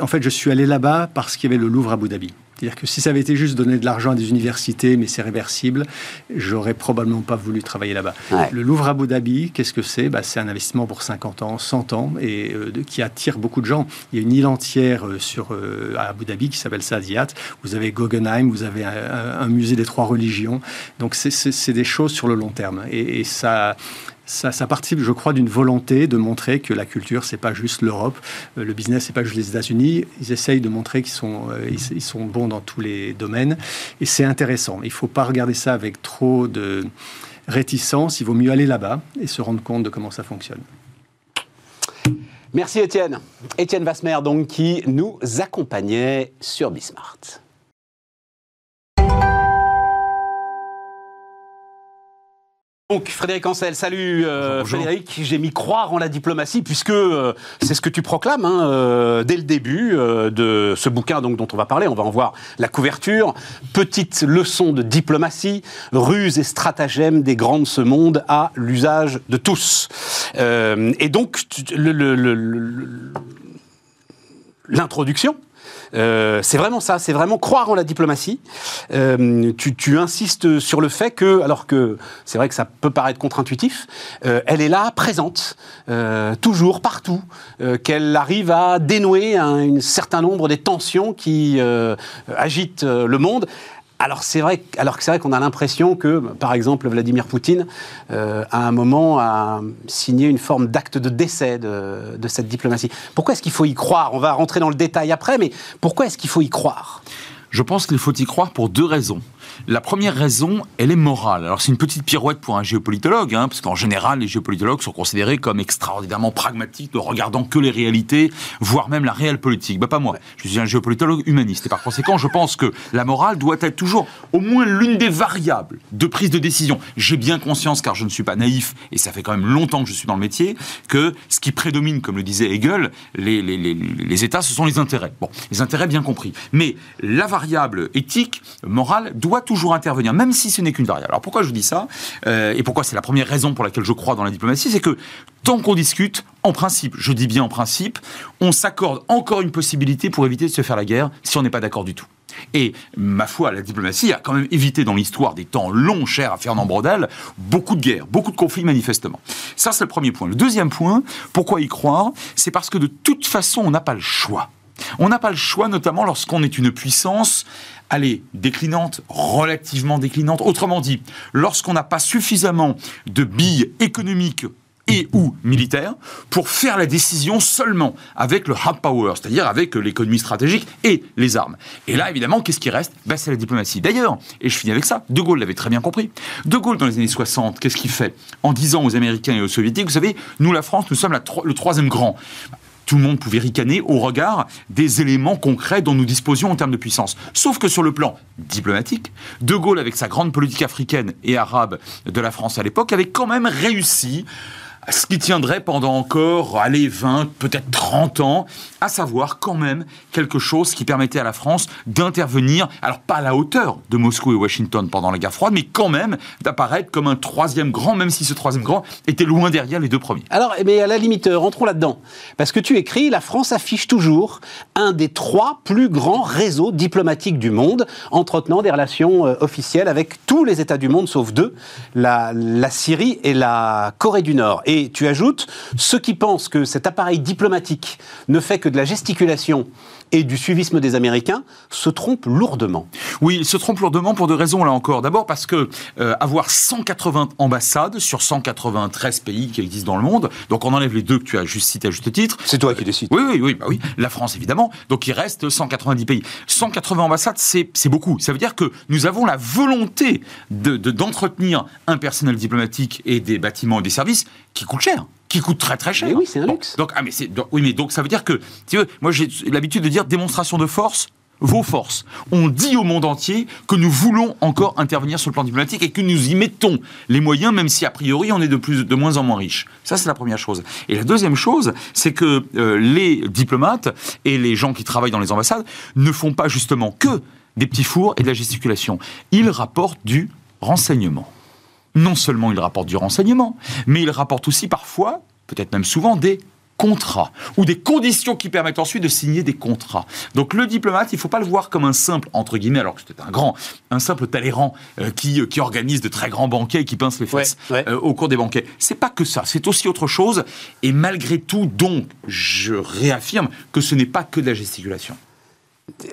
en fait, je suis allé là-bas parce qu'il y avait le Louvre à Abu Dhabi. C'est-à-dire que si ça avait été juste donner de l'argent à des universités, mais c'est réversible, j'aurais probablement pas voulu travailler là-bas. Le Louvre à Abu Dhabi, qu'est-ce que c'est? Bah, C'est un investissement pour 50 ans, 100 ans, et euh, qui attire beaucoup de gens. Il y a une île entière euh, sur, à Abu Dhabi qui s'appelle Saadiat. Vous avez Guggenheim, vous avez un, musée des trois religions. Donc c'est des choses sur le long terme. et ça ça, ça, participe, je crois, d'une volonté de montrer que la culture, c'est pas juste l'Europe, euh, le business, c'est pas juste les États-Unis. Ils essayent de montrer qu'ils sont, euh, ils, sont bons dans tous les domaines, et c'est intéressant. Il faut pas regarder ça avec trop de réticence. Il vaut mieux aller là-bas et se rendre compte de comment ça fonctionne. Merci Étienne. Étienne Vasmer, donc, qui nous accompagnait sur Bismart. Donc Frédéric Ancel, salut euh, Frédéric. J'ai mis croire en la diplomatie puisque euh, c'est ce que tu proclames hein, euh, dès le début de ce bouquin donc, dont on va parler. On va en voir la couverture. Petite leçon de diplomatie, ruse et stratagème des grands de ce monde à l'usage de tous. et donc l'introduction euh, c'est vraiment ça, c'est vraiment croire en la diplomatie. Euh, tu, insistes sur le fait que, alors que c'est vrai que ça peut paraître contre-intuitif, euh, elle est là, présente, toujours, partout, qu'elle arrive à dénouer un, un, certain nombre des tensions qui agitent le monde. Alors c'est vrai, alors c'est vrai qu'on a l'impression que, par exemple, Vladimir Poutine, euh, à un moment, a signé une forme d'acte de décès de cette diplomatie. Pourquoi est-ce qu'il faut y croire? On va rentrer dans le détail après, mais pourquoi est-ce qu'il faut y croire? Je pense qu'il faut y croire pour deux raisons. La première raison, elle est morale. Alors c'est une petite pirouette pour un géopolitologue, hein, parce qu'en général, les géopolitologues sont considérés comme extraordinairement pragmatiques, ne regardant que les réalités, voire même la réelle politique. Bah, pas moi. Je suis un géopolitologue humaniste. Et par conséquent, je pense que la morale doit être toujours au moins l'une des variables de prise de décision. J'ai bien conscience, car je ne suis pas naïf, et ça fait quand même longtemps que je suis dans le métier, que ce qui prédomine, comme le disait Hegel, les, les, les, les États, ce sont les intérêts. Bon, les intérêts bien compris. Mais la variable éthique, morale, doit toujours intervenir, même si ce n'est qu'une variable. Alors pourquoi je vous dis ça euh, Et pourquoi c'est la première raison pour laquelle je crois dans la diplomatie C'est que tant qu'on discute, en principe, je dis bien en principe, on s'accorde encore une possibilité pour éviter de se faire la guerre si on n'est pas d'accord du tout. Et ma foi, la diplomatie a quand même évité dans l'histoire des temps longs, chers à Fernand Brodel, beaucoup de guerres, beaucoup de conflits manifestement. Ça, c'est le premier point. Le deuxième point, pourquoi y croire C'est parce que de toute façon, on n'a pas le choix. On n'a pas le choix, notamment lorsqu'on est une puissance allez, déclinante, relativement déclinante. Autrement dit, lorsqu'on n'a pas suffisamment de billes économiques et ou militaires pour faire la décision seulement avec le hard power, c'est-à-dire avec l'économie stratégique et les armes. Et là, évidemment, qu'est-ce qui reste? Ben, C'est la diplomatie. D'ailleurs, et je finis avec ça, De Gaulle l'avait très bien compris. De Gaulle, dans les années 60, qu'est-ce qu'il fait? En disant aux Américains et aux Soviétiques, vous savez, nous, la France, nous sommes le troisième grand tout le monde pouvait ricaner au regard des éléments concrets dont nous disposions en termes de puissance. Sauf que sur le plan diplomatique, De Gaulle, avec sa grande politique africaine et arabe de la France à l'époque, avait quand même réussi ce qui tiendrait pendant encore, allez, 20, peut-être 30 ans, à savoir quand même quelque chose qui permettait à la France d'intervenir, alors pas à la hauteur de Moscou et Washington pendant la guerre froide, mais quand même d'apparaître comme un troisième grand, même si ce troisième grand était loin derrière les deux premiers. Alors, mais à la limite, euh, rentrons là-dedans. Parce que tu écris, la France affiche toujours un des trois plus grands réseaux diplomatiques du monde, entretenant des relations euh, officielles avec tous les États du monde, sauf deux, la, Syrie et la Corée du Nord. Tu ajoutes, ceux qui pensent que cet appareil diplomatique ne fait que de la gesticulation et du suivisme des Américains se trompent lourdement. Oui, ils se trompent lourdement pour deux raisons, là encore. D'abord parce que euh, avoir 180 ambassades sur 193 pays qui existent dans le monde, donc on enlève les deux que tu as juste cité à juste titre. C'est toi qui décides. Oui, oui, oui, bah oui. La France, évidemment. Donc il reste 190 pays. 180 ambassades, c'est beaucoup. Ça veut dire que nous avons la volonté d'entretenir de, d'entretenir un personnel diplomatique et des bâtiments et des services qui coûtent cher qui coûte très très cher. Mais oui, c'est un luxe. Donc, ah, mais c'est, oui, mais donc ça veut dire que, tu veux, moi j'ai l'habitude de dire démonstration de force, vos forces. On dit au monde entier que nous voulons encore intervenir sur le plan diplomatique et que nous y mettons les moyens, même si a priori on est de, plus, de moins en moins riche. Ça, c'est la première chose. Et la deuxième chose, c'est que euh, les diplomates et les gens qui travaillent dans les ambassades ne font pas justement que des petits fours et de la gesticulation. Ils rapportent du renseignement non seulement il rapporte du renseignement, mais il rapporte aussi parfois, peut-être même souvent, des contrats ou des conditions qui permettent ensuite de signer des contrats. Donc le diplomate, il ne faut pas le voir comme un simple, entre guillemets, alors que c'est un grand, un simple Talleyrand euh, qui, euh, qui organise de très grands banquets et qui pince les fesses euh, au cours des banquets. C'est pas que ça, c'est aussi autre chose. Et malgré tout, donc, je réaffirme que ce n'est pas que de la gesticulation.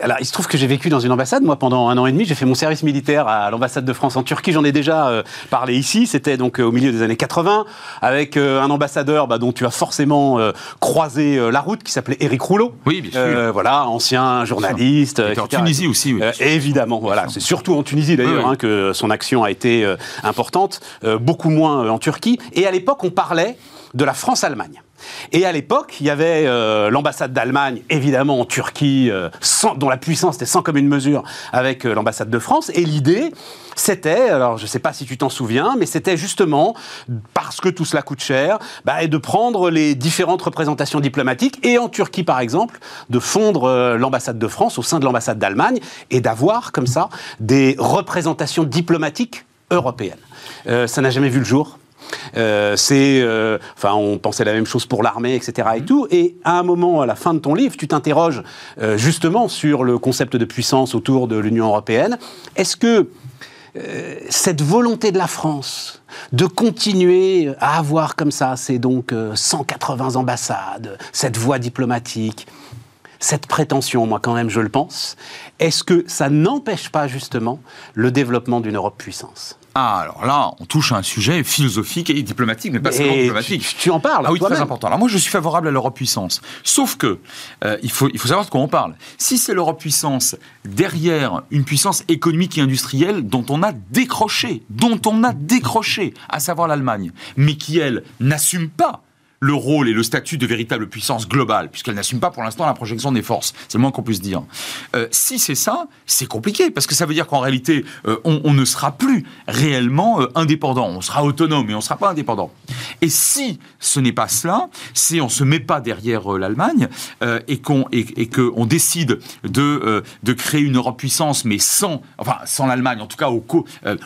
Alors, il se trouve que j'ai vécu dans une ambassade. Moi, pendant un an et demi, j'ai fait mon service militaire à l'ambassade de France en Turquie. J'en ai déjà euh, parlé ici. C'était donc euh, au milieu des années 80, avec euh, un ambassadeur bah, dont tu as forcément croisé la route, qui s'appelait Éric Rouleau. Oui, bien sûr. voilà, ancien journaliste. en Tunisie aussi, oui. évidemment, voilà. C'est surtout en Tunisie d'ailleurs hein, que son action a été importante. beaucoup moins en Turquie. Et à l'époque, on parlait de la France-Allemagne. Et à l'époque, il y avait euh, l'ambassade d'Allemagne, évidemment en Turquie, euh, dont la puissance était sans commune mesure avec euh, l'ambassade de France. Et l'idée, c'était, alors je ne sais pas si tu t'en souviens, mais c'était justement, parce que tout cela coûte cher, bah, de prendre les différentes représentations diplomatiques, et en Turquie par exemple, de fondre l'ambassade de France au sein de l'ambassade d'Allemagne, et d'avoir comme ça des représentations diplomatiques européennes. ça n'a jamais vu le jour. Euh, c'est, euh, enfin, on pensait la même chose pour l'armée, etc. Et mhm. tout. Et à un moment, à la fin de ton livre, tu t'interroges euh, justement sur le concept de puissance autour de l'Union européenne. Est-ce que cette volonté de la France de continuer à avoir comme ça, c'est donc 180 ambassades, cette voie diplomatique, cette prétention, moi quand même je le pense, est-ce que ça n'empêche pas justement le développement d'une Europe puissance? Ah, alors là, on touche à un sujet philosophique et diplomatique, mais pas seulement diplomatique. Tu, en parles. Ah oui, très important. Alors moi, je suis favorable à l'Europe puissance. Sauf que, euh, il, faut, il faut savoir de quoi on parle. Si c'est l'Europe puissance derrière une puissance économique et industrielle dont on a décroché, dont on a décroché, à savoir l'Allemagne, mais qui, elle, n'assume pas le rôle et le statut de véritable puissance globale, puisqu'elle n'assume pas pour l'instant la projection des forces. C'est le moins qu'on puisse dire. Euh, si c'est ça, c'est compliqué, parce que ça veut dire qu'en réalité, euh, on, ne sera plus réellement euh, indépendant. On sera autonome, mais on ne sera pas indépendant. Et si ce n'est pas cela, si on ne se met pas derrière l'Allemagne et qu'on et, que décide de, de créer une Europe puissance, mais sans, enfin, sans l'Allemagne, en tout cas au,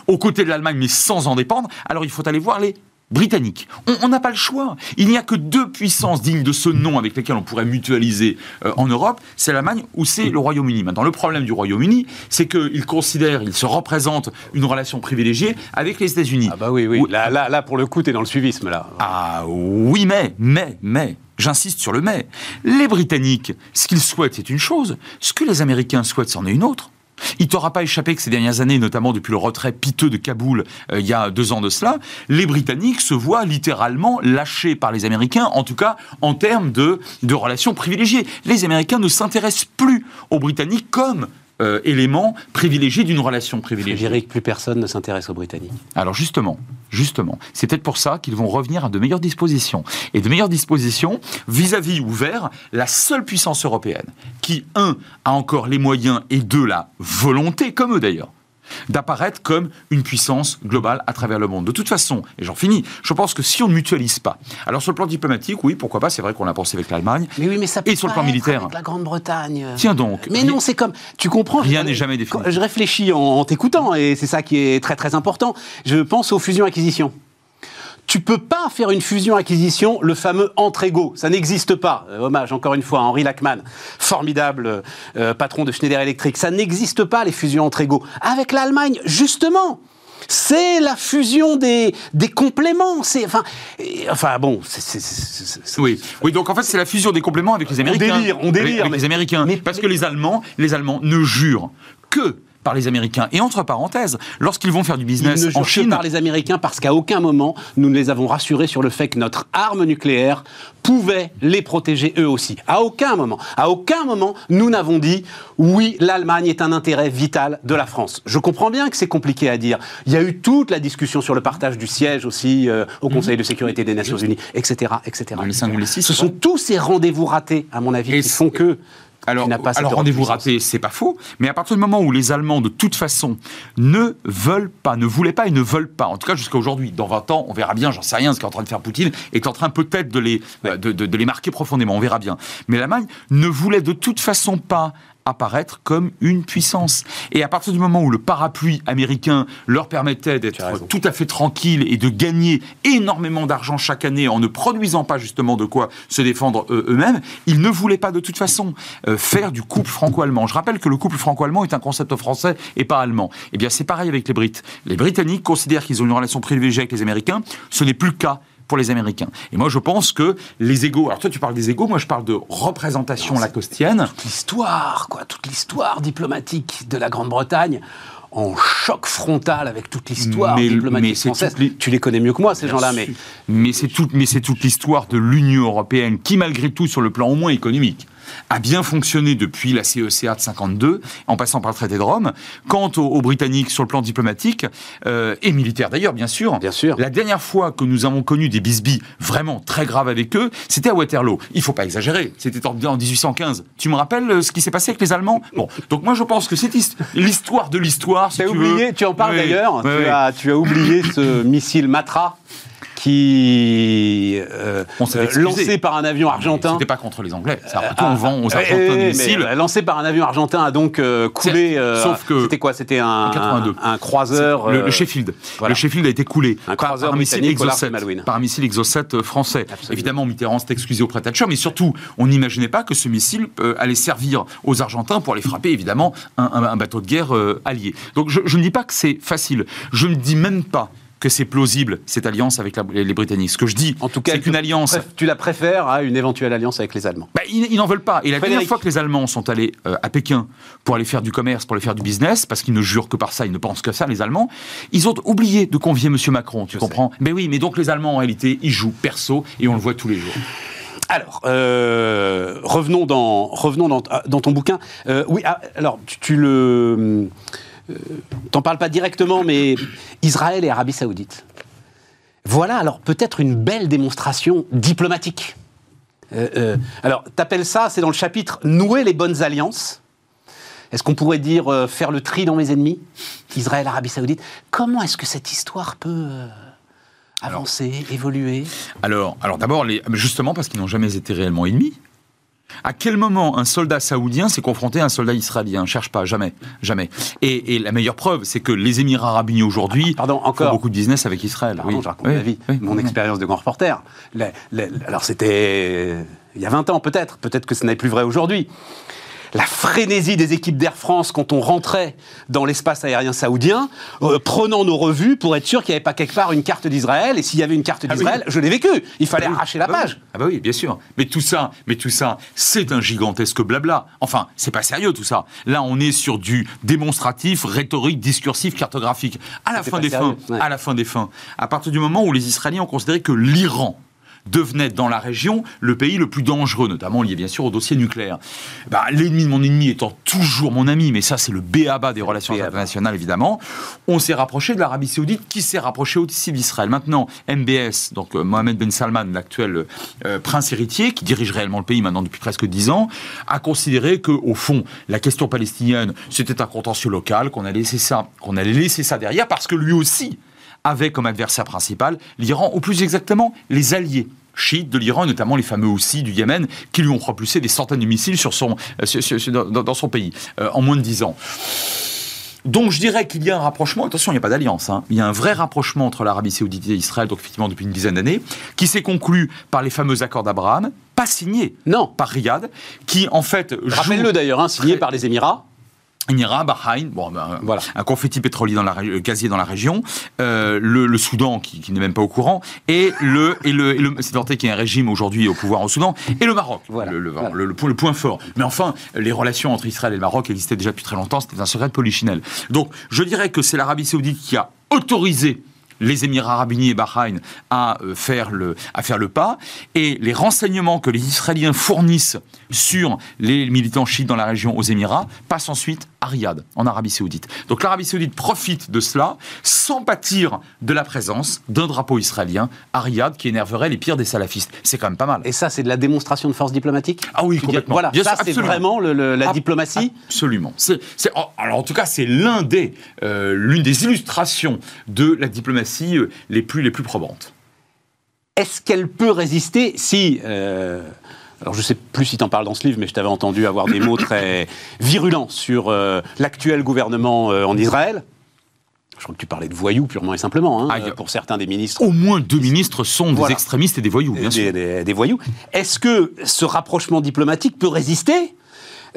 aux côtés de l'Allemagne, mais sans en dépendre, alors il faut aller voir les britannique. On n'a pas le choix. Il n'y a que deux puissances dignes de ce nom avec lesquelles on pourrait mutualiser euh, en Europe, c'est l'Allemagne ou c'est le Royaume-Uni. Maintenant, le problème du Royaume-Uni, c'est qu'il considère, il se représente une relation privilégiée avec les États-Unis. Ah bah oui, oui. Là, là, là, pour le coup, tu es dans le suivisme, là. Ah oui, mais, mais, mais, j'insiste sur le mais. Les Britanniques, ce qu'ils souhaitent, c'est une chose. Ce que les Américains souhaitent, c'en est une autre. Il t'aura pas échappé que ces dernières années, notamment depuis le retrait piteux de Kaboul euh, il y a deux ans de cela, les Britanniques se voient littéralement lâchés par les Américains, en tout cas en termes de, de relations privilégiées. Les Américains ne s'intéressent plus aux Britanniques comme euh, élément privilégié d'une relation privilégiée. Je dirais que plus personne ne s'intéresse aux Britanniques. Alors justement, justement, c'est peut-être pour ça qu'ils vont revenir à de meilleures dispositions. Et de meilleures dispositions vis-à-vis ou vers la seule puissance européenne qui, un, a encore les moyens et deux, la volonté, comme eux d'ailleurs, d'apparaître comme une puissance globale à travers le monde. De toute façon, et j'en finis, je pense que si on ne mutualise pas, alors sur le plan diplomatique, oui, pourquoi pas, c'est vrai qu'on l'a pensé avec l'Allemagne. Mais oui, mais ça peut et sur le plan militaire. avec la Grande-Bretagne. Tiens donc. Mais non, c'est comme. Tu comprends Rien n'est jamais défini. Je réfléchis en, en t'écoutant et c'est ça qui est très très important. Je pense aux fusions-acquisitions. Tu peux pas faire une fusion-acquisition, le fameux entre égaux. Ça n'existe pas. Euh, hommage encore une fois à Henri Lachman, formidable euh, patron de Schneider Electric. Ça n'existe pas les fusions entre égaux. Avec l'Allemagne, justement. C'est la fusion des, des compléments. C'est enfin, et- enfin bon, Oui, oui, donc en fait c'est la fusion des compléments avec les Américains. délire, on délire, Avec, avec mais- les Américains. mais- Parce que les Allemands, les Allemands ne jurent que par les Américains. Et entre parenthèses, lorsqu'ils vont faire du Ils business ne en Chine, par les Américains parce qu'à aucun moment nous ne les avons rassurés sur le fait que notre arme nucléaire pouvait les protéger eux aussi. À aucun moment. À aucun moment nous n'avons dit oui, l'Allemagne est un intérêt vital de la France. Je comprends bien que c'est compliqué à dire. Il y a eu toute la discussion sur le partage du siège aussi euh, au Conseil de sécurité des Nations Unies, etc., etc. Dans les cinq ou les six, Ce sont tous ces rendez-vous ratés, à mon avis, Et qui font que Alors, alors rendez-vous raté, c'est pas faux, mais à partir du moment où les Allemands, de toute façon, ne veulent pas, ne voulaient pas et ne veulent pas, en tout cas jusqu'à aujourd'hui, dans 20 ans, on verra bien, j'en sais rien, ce qu'est en train de faire Poutine est en train peut-être de les, de, de- de les marquer profondément, on verra bien. Mais l'Allemagne ne voulait de toute façon pas apparaître comme une puissance. Et à partir du moment où le parapluie américain leur permettait d'être tout à fait tranquille et de gagner énormément d'argent chaque année en ne produisant pas justement de quoi se défendre eux- eux-mêmes, ils ne voulaient pas de toute façon euh, faire du couple franco-allemand. Je rappelle que le couple franco-allemand est un concept français et pas allemand. Eh bien, c'est pareil avec les Brites. Les Britanniques considèrent qu'ils ont une relation privilégiée avec les Américains. Ce n'est plus le cas pour les Américains. Et moi, je pense que les égaux. Alors toi, tu parles des égaux. Moi, je parle de représentation lacostienne. l'histoire, quoi, toute l'histoire diplomatique de la Grande-Bretagne en choc frontal avec toute l'histoire diplomatique mais française. les- Tu les connais mieux que moi, ces gens-là, mais Mais c'est tout, mais c'est toute l'histoire de l'Union européenne qui, malgré tout, sur le plan au moins économique, a bien fonctionné depuis la CECA de 52, en passant par le traité de Rome. Quant aux, aux Britanniques sur le plan diplomatique euh, et militaire d'ailleurs, bien sûr. Bien sûr. La dernière fois que nous avons connu des bisbis vraiment très graves avec eux, c'était à Waterloo. Il faut pas exagérer. C'était en, en 1815. Tu me rappelles euh, ce qui s'est passé avec les Allemands? Bon, donc moi je pense que c'est his- l'histoire de l'histoire. si tu oublié, veux. tu en parles Oui, d'ailleurs, oui, tu. As, tu as oublié ce missile Matra qui euh, euh, lancé par un avion argentin. C'était pas contre les Anglais. Ça, après tout, on vend aux Argentins eh, des missiles. euh, lancé par un avion argentin a donc euh, coulé. Euh, sauf que- c'était quoi? C'était un, En 82. un, un croiseur. Le, euh, le Sheffield. voilà. Le Sheffield a été coulé Un par, un missile de Malouine. par un missile Exocet euh, français. Absolument. Évidemment, Mitterrand s'est excusé auprès de Thatcher, mais surtout, on n'imaginait pas que ce missile euh, allait servir aux Argentins pour aller frapper, évidemment, un, bateau de guerre euh, allié. Donc, je, je ne dis pas que c'est facile. Je ne dis même pas que c'est plausible, cette alliance avec la- les, Britanniques. Ce que je dis, En tout cas, c'est qu'une alliance... tu la préfères à une éventuelle alliance avec les Allemands. Bah, ils, n'en veulent pas. Et la dernière Frédéric. fois que les Allemands sont allés euh, à Pékin pour aller faire du commerce, pour aller faire du business, parce qu'ils ne jurent que par ça, ils ne pensent que ça, les Allemands, ils ont oublié de convier M. Macron, tu Je comprends Mais oui, mais donc les Allemands, en réalité, ils jouent perso et on le voit tous les jours. Alors, euh, revenons dans revenons dans, dans ton bouquin. Euh, oui, ah, alors tu, tu le euh, t'en parles pas directement, mais Israël et Arabie Saoudite. Voilà alors peut-être une belle démonstration diplomatique. Euh, euh, alors, t'appelles ça, c'est dans le chapitre nouer les bonnes alliances. Est-ce qu'on pourrait dire euh, faire le tri dans mes ennemis Israël, Arabie Saoudite. Comment est-ce que cette histoire peut euh, avancer, évoluer? Alors, alors d'abord, justement parce qu'ils n'ont jamais été réellement ennemis. À quel moment un soldat saoudien s'est confronté à un soldat israélien? Cherche pas, jamais, jamais. Et, et la meilleure preuve, c'est que les Émirats arabes unis aujourd'hui Ah, font encore. beaucoup de business avec Israël. Pardon, oui. je raconte Oui, ma vie, oui, mon expérience de grand reporter. Alors c'était euh, il y a 20 ans peut-être, peut-être que ce n'est plus vrai aujourd'hui. La frénésie des équipes d'Air France quand on rentrait dans l'espace aérien saoudien, euh, prenant nos revues pour être sûr qu'il n'y avait pas quelque part une carte d'Israël. Et s'il y avait une carte Ah oui. d'Israël, je l'ai vécu. Il fallait Ah oui. arracher la Ah bah oui. page. Ah bah oui, bien sûr. Mais tout ça, mais tout ça, c'est un gigantesque blabla. Enfin, c'est pas sérieux tout ça. Là, on est sur du démonstratif, rhétorique, discursif, cartographique. À la fin des sérieux, fins, ouais. à la fin des fins, à partir du moment où les Israéliens ont considéré que l'Iran devenait dans la région le pays le plus dangereux, notamment lié bien sûr au dossier nucléaire. Bah, L'ennemi de mon ennemi étant toujours mon ami, mais ça c'est le béaba des relations internationales évidemment, on s'est rapproché de l'Arabie Saoudite qui s'est rapproché aussi d'Israël. Maintenant, MBS, donc euh, Mohamed Ben Salman, l'actuel euh, prince héritier, qui dirige réellement le pays maintenant depuis presque dix ans, a considéré que au fond la question palestinienne c'était un contentieux local, qu'on allait laisser ça, qu'on allait laisser ça derrière parce que lui aussi avait comme adversaire principal l'Iran, ou plus exactement les alliés chiites de l'Iran, notamment les fameux aussi du Yémen, qui lui ont propulsé des centaines de missiles sur son, euh, dans, son pays euh, en moins de dix ans. Donc je dirais qu'il y a un rapprochement, attention, il n'y a pas d'alliance, hein. il y a un vrai rapprochement entre l'Arabie saoudite et Israël, donc effectivement depuis une dizaine d'années, qui s'est conclu par les fameux accords d'Abraham, pas signés non. par Riyad, qui en fait... Rappelle-le d'ailleurs, hein, signé par les Émirats. Émirats, Bahreïn, bon, ben, voilà. un confetti pétrolier dans la euh, gazier dans la région, euh, le, Soudan qui, n'est même pas au courant, et le et le, et le c'est tenté qu'il y ait un régime aujourd'hui au pouvoir au Soudan, et le Maroc, voilà, le, le, le, point fort. Mais enfin, les relations entre Israël et le Maroc existaient déjà depuis très longtemps, c'était un secret de polichinelle. Donc, je dirais que c'est l'Arabie Saoudite qui a autorisé les Émirats arabes unis et Bahreïn à euh, faire le, à faire le pas. Et les renseignements que les Israéliens fournissent sur les militants chiites dans la région aux Émirats passent ensuite à Riyad, en Arabie saoudite. Donc l'Arabie saoudite profite de cela sans pâtir de la présence d'un drapeau israélien à Riyad qui énerverait les pires des salafistes. C'est quand même pas mal. Et ça, c'est de la démonstration de force diplomatique Ah oui, complètement. Voilà, ça c'est vraiment la diplomatie Absolument. C'est, alors en tout cas, c'est l'un des, euh, l'une des illustrations de la diplomatie euh, les plus, les plus probantes. Est-ce qu'elle peut résister si... Euh, alors je ne sais plus si tu en parles dans ce livre, mais je t'avais entendu avoir des mots très *coughs* virulents sur euh, l'actuel gouvernement euh, en Israël. Je crois que tu parlais de voyous purement et simplement, hein, ah, pour certains des ministres. Au moins deux ministres sont des extrémistes et des voyous, bien sûr. des voyous. Est-ce que ce rapprochement diplomatique peut résister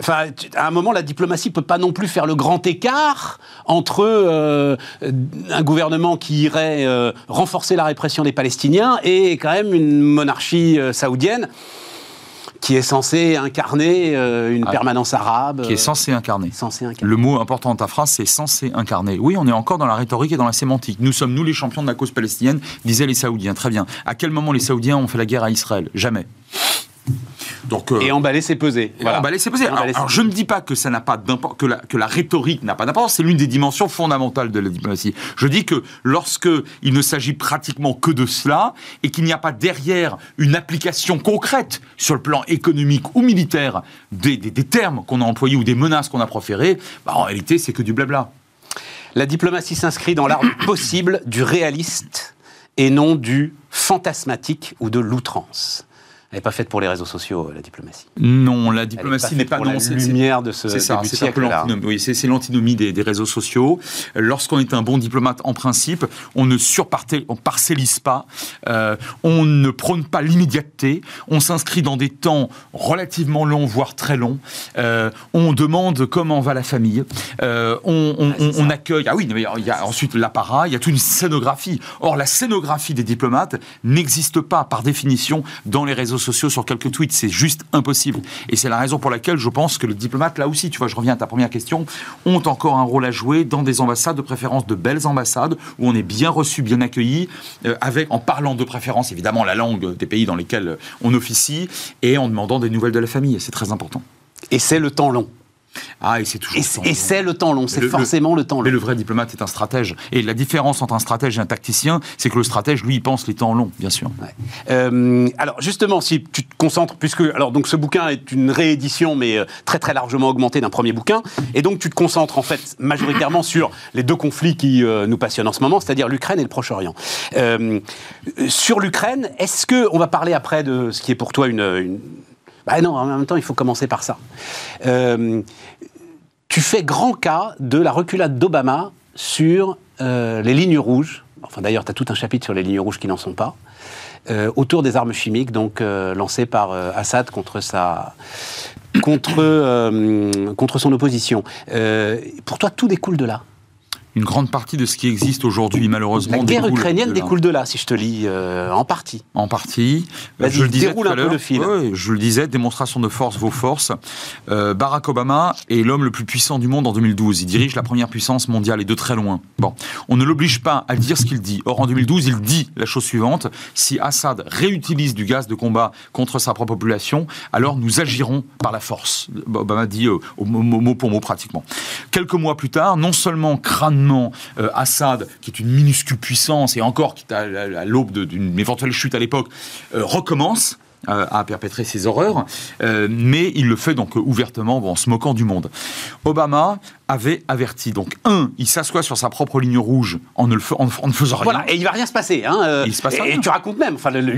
Enfin, à un moment, la diplomatie peut pas non plus faire le grand écart entre euh, un gouvernement qui irait renforcer la répression des Palestiniens et quand même une monarchie saoudienne qui est censé incarner euh, une ah. permanence arabe. Qui est censé incarner. censé incarner. Le mot important de ta phrase, c'est censé incarner. Oui, on est encore dans la rhétorique et dans la sémantique. Nous sommes, nous, les champions de la cause palestinienne, disaient les Saoudiens. Très bien. À quel moment les Saoudiens ont fait la guerre à Israël? Jamais. Donc, et emballer, c'est peser. Emballer, c'est peser. Alors, je ne dis pas que ça n'a pas que la, que la rhétorique n'a pas d'importance. C'est l'une des dimensions fondamentales de la diplomatie. Je dis que lorsque il ne s'agit pratiquement que de cela et qu'il n'y a pas derrière une application concrète sur le plan économique ou militaire des, des, termes qu'on a employés ou des menaces qu'on a proférées, bah, en réalité, c'est que du blabla. La diplomatie s'inscrit dans l'art *coughs* possible, du réaliste et non du fantasmatique ou de l'outrance. Elle n'est pas faite pour les réseaux sociaux, la diplomatie. Non, la diplomatie n'est pas, pour la lumière de ce C'est ça, c'est l'antinomie. Oui, c'est l'antinomie des, réseaux sociaux. Lorsqu'on est un bon diplomate, en principe, on ne on parcellise pas, euh, on ne prône pas l'immédiateté, on s'inscrit dans des temps relativement longs, voire très longs. Euh, on demande comment va la famille. Euh, on, on, accueille. Ah oui, il y a ensuite l'apparat, il y a toute une scénographie. Or, la scénographie des diplomates n'existe pas par définition dans les réseaux sociaux sur quelques tweets. C'est juste impossible. Et c'est la raison pour laquelle je pense que les diplomates, là aussi, tu vois, je reviens à ta première question, ont encore un rôle à jouer dans des ambassades, de préférence de belles ambassades, où on est bien reçu, bien accueilli, euh, avec, en parlant de préférence, évidemment, la langue des pays dans lesquels on officie, et en demandant des nouvelles de la famille. C'est très important. Et c'est le temps long. Ah, et c'est toujours. Et c'est le temps long, c'est forcément le, temps long. Mais le vrai diplomate est un stratège. Et la différence entre un stratège et un tacticien, c'est que le stratège, lui, il pense les temps longs, bien sûr. Euh, alors, justement, si tu te concentres, puisque. Alors, donc, ce bouquin est une réédition, mais euh, très, très largement augmentée d'un premier bouquin. Et donc, tu te concentres, en fait, majoritairement sur les deux conflits qui euh, nous passionnent en ce moment, c'est-à-dire l'Ukraine et le Proche-Orient. sur l'Ukraine, est-ce que. On va parler après de ce qui est pour toi une bah non, en même temps, il faut commencer par ça. Euh, tu fais grand cas de la reculade d'Obama sur euh, les lignes rouges. Enfin, d'ailleurs, tu as tout un chapitre sur les lignes rouges qui n'en sont pas. Euh, autour des armes chimiques, donc lancées par Assad contre sa, contre, contre son opposition. pour toi, tout découle de là Une grande partie de ce qui existe aujourd'hui, malheureusement, La guerre découle ukrainienne de découle de là, si je te lis euh, en partie. En partie. Euh, Vas-y, déroule tout à un peu l'heure. le fil. Ouais, je le disais, démonstration de force, vos forces. Euh, Barack Obama est l'homme le plus puissant du monde en 2012. Il dirige la première puissance mondiale et de très loin. Bon, on ne l'oblige pas à dire ce qu'il dit. Or, en 2012, il dit la chose suivante si Assad réutilise du gaz de combat contre sa propre population, alors nous agirons par la force. Obama dit euh, mot, pour mot pratiquement. Quelques mois plus tard, non seulement euh, Assad, qui est une minuscule puissance et encore qui est à, l'aube d'une éventuelle chute à l'époque, euh, recommence euh, à perpétrer ces horreurs, mais il le fait donc ouvertement en se moquant du monde. Obama avait averti. Donc, un, il s'assoit sur sa propre ligne rouge en ne, le fa- en, en ne faisant rien. Voilà, et il va rien se passer. Hein, euh, Il se passe et, rien. et tu racontes même, enfin, le- le-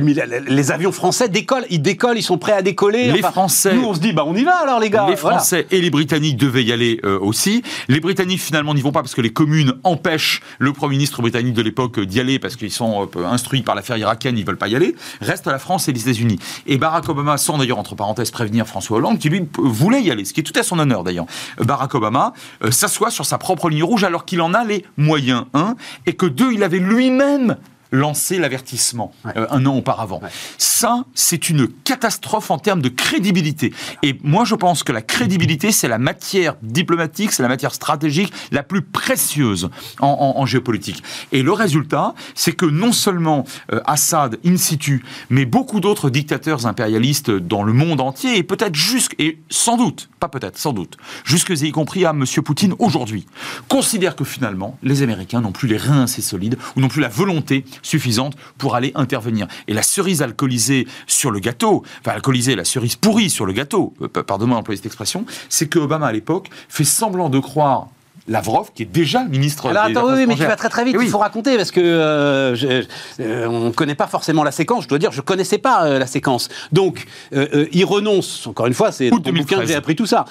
les avions français décollent, ils décollent, ils sont prêts à décoller. Les enfin, Français- Nous, on se dit, bah on y va alors, les gars. Les voilà. Français et les Britanniques devaient y aller euh, aussi. Les Britanniques finalement n'y vont pas parce que les communes empêchent le Premier ministre britannique de l'époque euh, d'y aller parce qu'ils sont euh, instruits par l'affaire irakienne, ils veulent pas y aller. Reste la France et les États-Unis. Et Barack Obama, sans d'ailleurs entre parenthèses prévenir François Hollande, qui lui voulait y aller, ce qui est tout à son honneur d'ailleurs. Barack Obama euh, s'assoit sur sa propre ligne rouge alors qu'il en a les moyens, un, et que deux, il avait lui-même lancé l'avertissement Ouais. euh, un an auparavant. Ouais. Ça, c'est une catastrophe en termes de crédibilité. Et moi, je pense que la crédibilité, c'est la matière diplomatique, c'est la matière stratégique la plus précieuse en, en- en géopolitique. Et le résultat, c'est que non seulement euh, Assad in situ, mais beaucoup d'autres dictateurs impérialistes dans le monde entier, et peut-être jusque, et sans doute, pas peut-être, sans doute, jusque y compris à M. Poutine aujourd'hui, considèrent que finalement, les Américains n'ont plus les reins assez solides, ou n'ont plus la volonté suffisante pour aller intervenir. Et la cerise alcoolisée sur le gâteau, enfin alcoolisée, la cerise pourrie sur le gâteau, euh, pardonnez-moi d'employer cette expression, c'est que Obama à l'époque fait semblant de croire Lavrov, qui est déjà ministre Alors des attends, Affaires oui, mais tu vas très très vite, Eh oui. il faut raconter, parce que euh, je- euh, on ne connaît pas forcément la séquence, je dois dire, je ne connaissais pas euh, la séquence. Donc, il renonce, encore une fois, c'est dans ton bouquin que 2013. j'ai appris tout ça.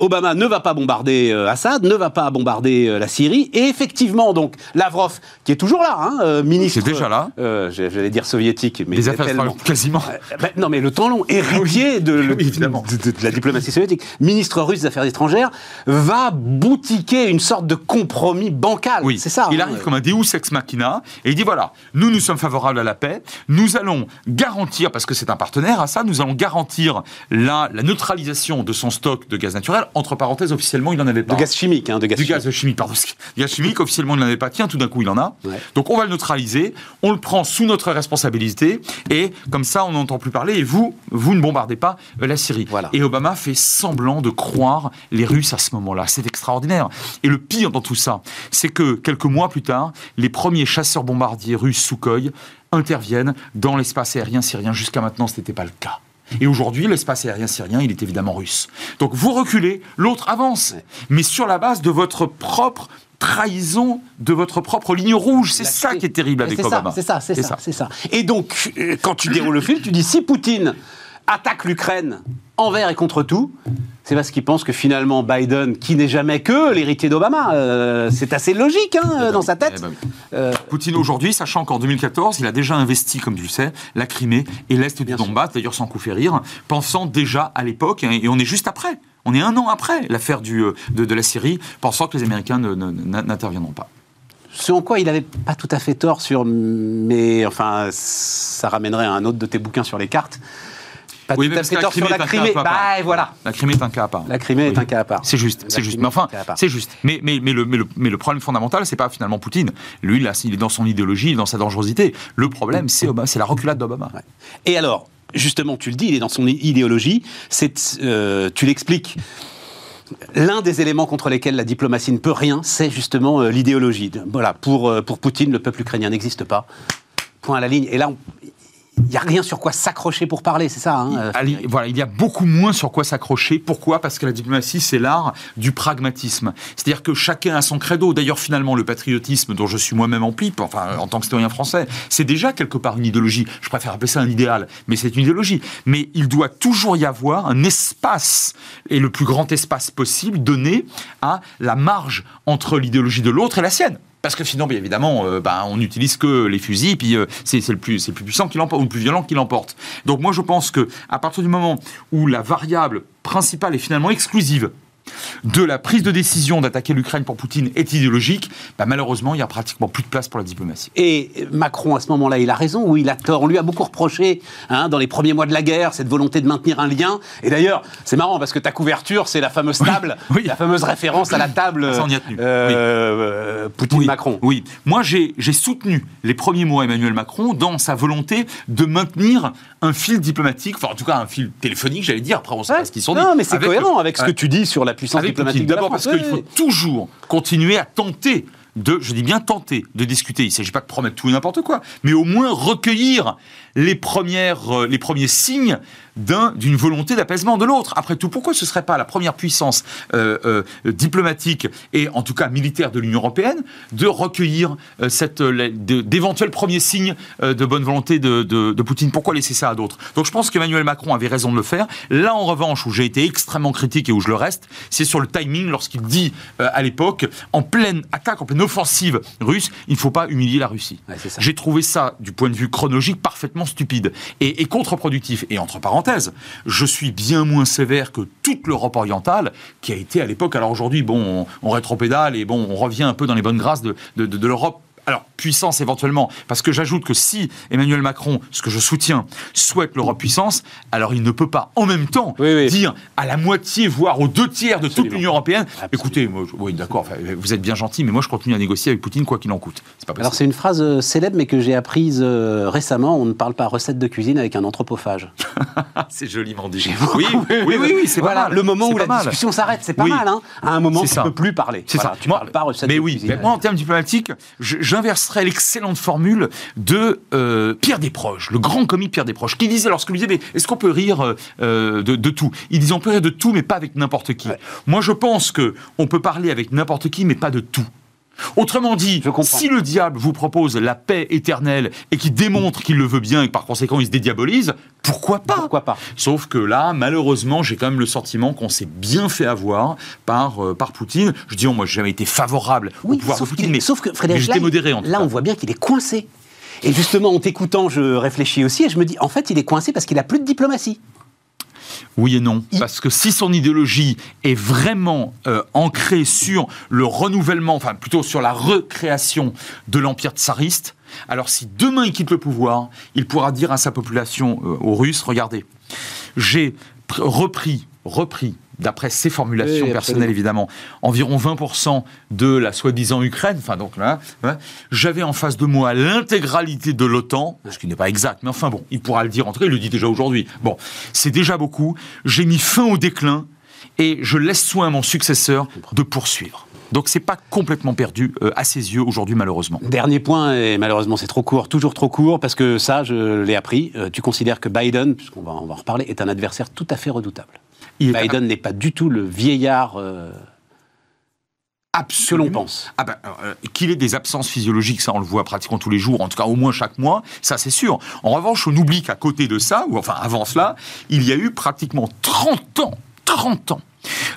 Obama ne va pas bombarder Assad, ne va pas bombarder la Syrie, et effectivement, donc, Lavrov, qui est toujours là, hein, ministre... C'est déjà là. J'allais dire soviétique, mais Des affaires tellement- étrangères, quasiment. ben, non, mais le temps long, héritier de, le- Oui, évidemment. de- de- de la diplomatie soviétique, ministre russe des Affaires étrangères, va boutiquer une sorte de compromis bancal. Oui, c'est ça. Il hein. arrive comme un Deus ex machina et il dit voilà, nous nous sommes favorables à la paix, nous allons garantir parce que c'est un partenaire à ça, nous allons garantir la, la neutralisation de son stock de gaz naturel. Entre parenthèses, officiellement, il n'en avait pas. De gaz chimique, hein, de gaz du chimique. gaz chimique, pardon. Du gaz chimique, officiellement, il n'en avait pas. Tiens, tout d'un coup, il en a. Ouais. Donc, on va le neutraliser. On le prend sous notre responsabilité. Et comme ça, on n'entend plus parler. Et vous, vous ne bombardez pas euh, la Syrie. Voilà. Et Obama fait semblant de croire les Russes à ce moment-là. C'est extraordinaire. Et le pire dans tout ça, c'est que quelques mois plus tard, les premiers chasseurs-bombardiers russes Sukhoi interviennent dans l'espace aérien syrien. Jusqu'à maintenant, ce n'était pas le cas. Et aujourd'hui, l'espace aérien syrien, il est évidemment russe. Donc vous reculez, l'autre avance. Mais sur la base de votre propre trahison, de votre propre ligne rouge. C'est ça qui est terrible avec Obama. c'est ça, c'est ça, c'est ça. Et donc, euh, quand tu déroules le fil, tu dis si Poutine attaque l'Ukraine envers et contre tout, c'est parce qu'il pense que finalement Biden, qui n'est jamais que l'héritier d'Obama, euh, c'est assez logique hein, dans sa tête. Eh ben. Euh, Poutine aujourd'hui, sachant qu'en 2014, il a déjà investi, comme tu le sais, la Crimée et l'Est du. Donbass, d'ailleurs sans coup rire, pensant déjà à l'époque, hein, et on est juste après, on est un an après l'affaire du, euh, de, de la Syrie, pensant que les Américains n'interviendront pas. ce en quoi il n'avait pas tout à fait tort sur, mais enfin, ça ramènerait à un autre de tes bouquins sur les cartes. Pas Oui, tout parce la tort sur Crimée la est un cas Crimée. à part. Bah voilà. La Crimée est un cas à part. La Crimée est un cas à part. C'est juste, c'est juste. Crimée Mais enfin, c'est juste. Mais, mais, mais, le, mais, le, mais le problème fondamental, c'est pas finalement Poutine. Lui, là, il est dans son idéologie, il est dans sa dangerosité. Le problème, c'est Obama, c'est la reculade d'Obama. Ouais. Et alors, justement, tu le dis, il est dans son idéologie. C'est, euh, tu l'expliques. L'un des éléments contre lesquels la diplomatie ne peut rien, c'est justement euh, l'idéologie. Voilà, pour, euh, pour Poutine, le peuple ukrainien n'existe pas. Point à la ligne. Et là, on- n'y a rien sur quoi s'accrocher pour parler, c'est ça hein, euh, Allez, voilà, il y a beaucoup moins sur quoi s'accrocher. Pourquoi? Parce que la diplomatie, c'est l'art du pragmatisme. C'est-à-dire que chacun a son credo. D'ailleurs, finalement, le patriotisme dont je suis moi-même en pipe, enfin, en tant que citoyen français, c'est déjà quelque part une idéologie. Je préfère appeler ça un idéal, mais c'est une idéologie. Mais il doit toujours y avoir un espace, et le plus grand espace possible, donné à la marge entre l'idéologie de l'autre et la sienne. Parce que sinon, bien évidemment, euh, ben, on n'utilise que les fusils, puis euh, c'est le plus, puissant qui ou le plus violent qui l'emporte. Donc moi, je pense que à partir du moment où la variable principale est finalement exclusive, de la prise de décision d'attaquer l'Ukraine pour Poutine est idéologique, bah, malheureusement, il n'y a pratiquement plus de place pour la diplomatie. Et Macron, à ce moment-là, il a raison ou il a tort On lui a beaucoup reproché, hein, dans les premiers mois de la guerre, cette volonté de maintenir un lien. Et d'ailleurs, c'est marrant parce que ta couverture, c'est la fameuse table, *laughs* oui. la fameuse référence à la table Ça, on y a tenu. euh, Oui. Poutine-Macron. Oui, moi j'ai soutenu les premiers mots Emmanuel Macron dans sa volonté de maintenir un fil diplomatique, enfin en tout cas un fil téléphonique, j'allais dire, après on sait Ouais. pas ce qu'ils sont dit. Non, mais c'est cohérent le- avec ce que tu dis sur la puissance avec diplomatique D'abord parce qu'il faut Oui. toujours continuer à tenter de, je dis bien tenter, de discuter. Il ne s'agit pas de promettre tout et n'importe quoi, mais au moins recueillir les, premières, euh, les premiers signes d'un- d'une volonté d'apaisement de l'autre. Après tout, pourquoi ce ne serait pas la première puissance euh, euh, diplomatique et en tout cas militaire de l'Union européenne de recueillir euh, cette, d'éventuels premiers signes de bonne volonté de, de- de Poutine? Pourquoi laisser ça à d'autres? Donc je pense qu'Emmanuel Macron avait raison de le faire. Là, en revanche, où j'ai été extrêmement critique et où je le reste, c'est sur le timing lorsqu'il dit à l'époque, en pleine attaque, en pleine offensive russe, il ne faut pas humilier la Russie. Ouais. J'ai trouvé ça, du point de vue chronologique, parfaitement stupide et, contre-productif. Et entre parenthèses, je suis bien moins sévère que toute l'Europe orientale, qui a été à l'époque. Alors aujourd'hui, bon, on, rétropédale et bon, on revient un peu dans les bonnes grâces de l'Europe. Alors, puissance éventuellement, parce que j'ajoute que si Emmanuel Macron, ce que je soutiens, souhaite l'Europe puissance, alors il ne peut pas en même temps Oui, oui. dire à la moitié, voire aux deux tiers de toute l'Union européenne, Absolument. écoutez, moi, je- oui, d'accord, enfin, vous êtes bien gentil, mais moi je continue à négocier avec Poutine quoi qu'il en coûte. C'est pas. Alors c'est une phrase euh, célèbre mais que j'ai apprise euh, récemment. On ne parle pas recette de cuisine avec un anthropophage. *laughs* C'est joliment dit. Oui, oui, oui, oui, c'est voilà, pas mal. le moment où la mal. discussion s'arrête, c'est pas Oui. mal. Hein à un moment, tu ça. peux plus parler. C'est Voilà, ça. Tu Moi- parles pas recette mais de oui, cuisine. mais moi en termes diplomatiques, je- j'inverserais l'excellente formule de euh, Pierre Desproges, le grand comique Pierre Desproges, qui disait lorsque lui disait mais est-ce qu'on peut rire euh, euh, de, de tout? Il disait on peut rire de tout mais pas avec n'importe qui. Ouais. Moi je pense que on peut parler avec n'importe qui mais pas de tout. Autrement dit, si le diable vous propose la paix éternelle et qui démontre qu'il le veut bien et que par conséquent il se dédiabolise, pourquoi pas? Pourquoi pas? Sauf que là, malheureusement, j'ai quand même le sentiment qu'on s'est bien fait avoir par, euh, par Poutine. Je dis, oh, moi, j'ai jamais été favorable au Oui, pouvoir de Poutine, mais, sauf que Frédéric, j'étais là, modéré en tout là cas. on voit bien qu'il est coincé. Et justement, en t'écoutant, je réfléchis aussi et je me dis, en fait, il est coincé parce qu'il a plus de diplomatie. Oui et non. Il- Parce que si son idéologie est vraiment euh, ancrée sur le renouvellement, enfin plutôt sur la recréation de l'empire tsariste, alors si demain il quitte le pouvoir, il pourra dire à sa population, euh, aux Russes, regardez, j'ai pr- repris, repris, d'après ses formulations Oui, personnelles évidemment, environ 20% de la soi-disant Ukraine, enfin donc là, hein, j'avais en face de moi l'intégralité de l'OTAN, ce qui n'est pas exact, mais enfin bon, il pourra le dire en tout cas, il le dit déjà aujourd'hui. Bon, c'est déjà beaucoup. J'ai mis fin au déclin et je laisse soin à mon successeur de poursuivre. Donc c'est pas complètement perdu euh, à ses yeux aujourd'hui malheureusement. Dernier point, et malheureusement c'est trop court, toujours trop court, parce que ça, je l'ai appris. euh, tu considères que Biden, puisqu'on va, on va en reparler, est un adversaire tout à fait redoutable. Il est Biden n'est pas du tout le vieillard euh, que absolument l'on pense. Ah ben, euh, qu'il ait des absences physiologiques, ça on le voit pratiquement tous les jours, en tout cas au moins chaque mois, ça c'est sûr. En revanche, on oublie qu'à côté de ça, ou enfin avant cela, il y a eu pratiquement 30 ans, 30 ans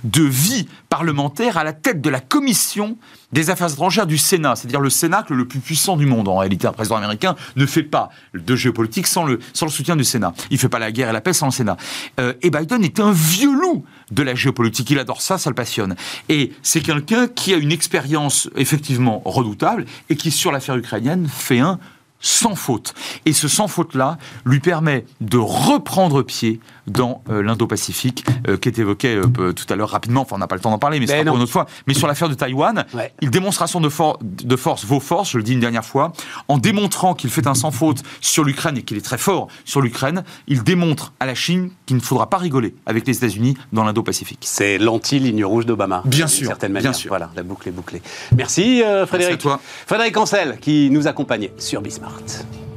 de vie parlementaire à la tête de la commission des affaires étrangères du Sénat, c'est-à-dire le Sénat le plus puissant du monde. En réalité, un président américain ne fait pas de géopolitique sans le, sans le soutien du Sénat. Il ne fait pas la guerre et la paix sans le Sénat. Euh, et Biden est un vieux loup de la géopolitique. Il adore ça, ça le passionne. Et c'est quelqu'un qui a une expérience effectivement redoutable et qui, sur l'affaire ukrainienne, fait un sans faute. Et ce sans faute-là lui permet de reprendre pied dans euh, l'Indo-Pacifique, euh, qui est évoqué euh, tout à l'heure rapidement, enfin on n'a pas le temps d'en parler, mais c'est Ben pour une autre fois. Mais sur l'affaire de Taïwan, Ouais. il démonstration de, for- de force, vos forces, je le dis une dernière fois, en démontrant qu'il fait un sans faute sur l'Ukraine et qu'il est très fort sur l'Ukraine, il démontre à la Chine qu'il ne faudra pas rigoler avec les États-Unis dans l'Indo-Pacifique. C'est l'anti-ligne rouge d'Obama. Bien d'une sûr, certaine bien manière. sûr. Voilà, la boucle est bouclée. Merci Frédéric. toi. Frédéric Ancel qui nous accompagnait sur Bismart.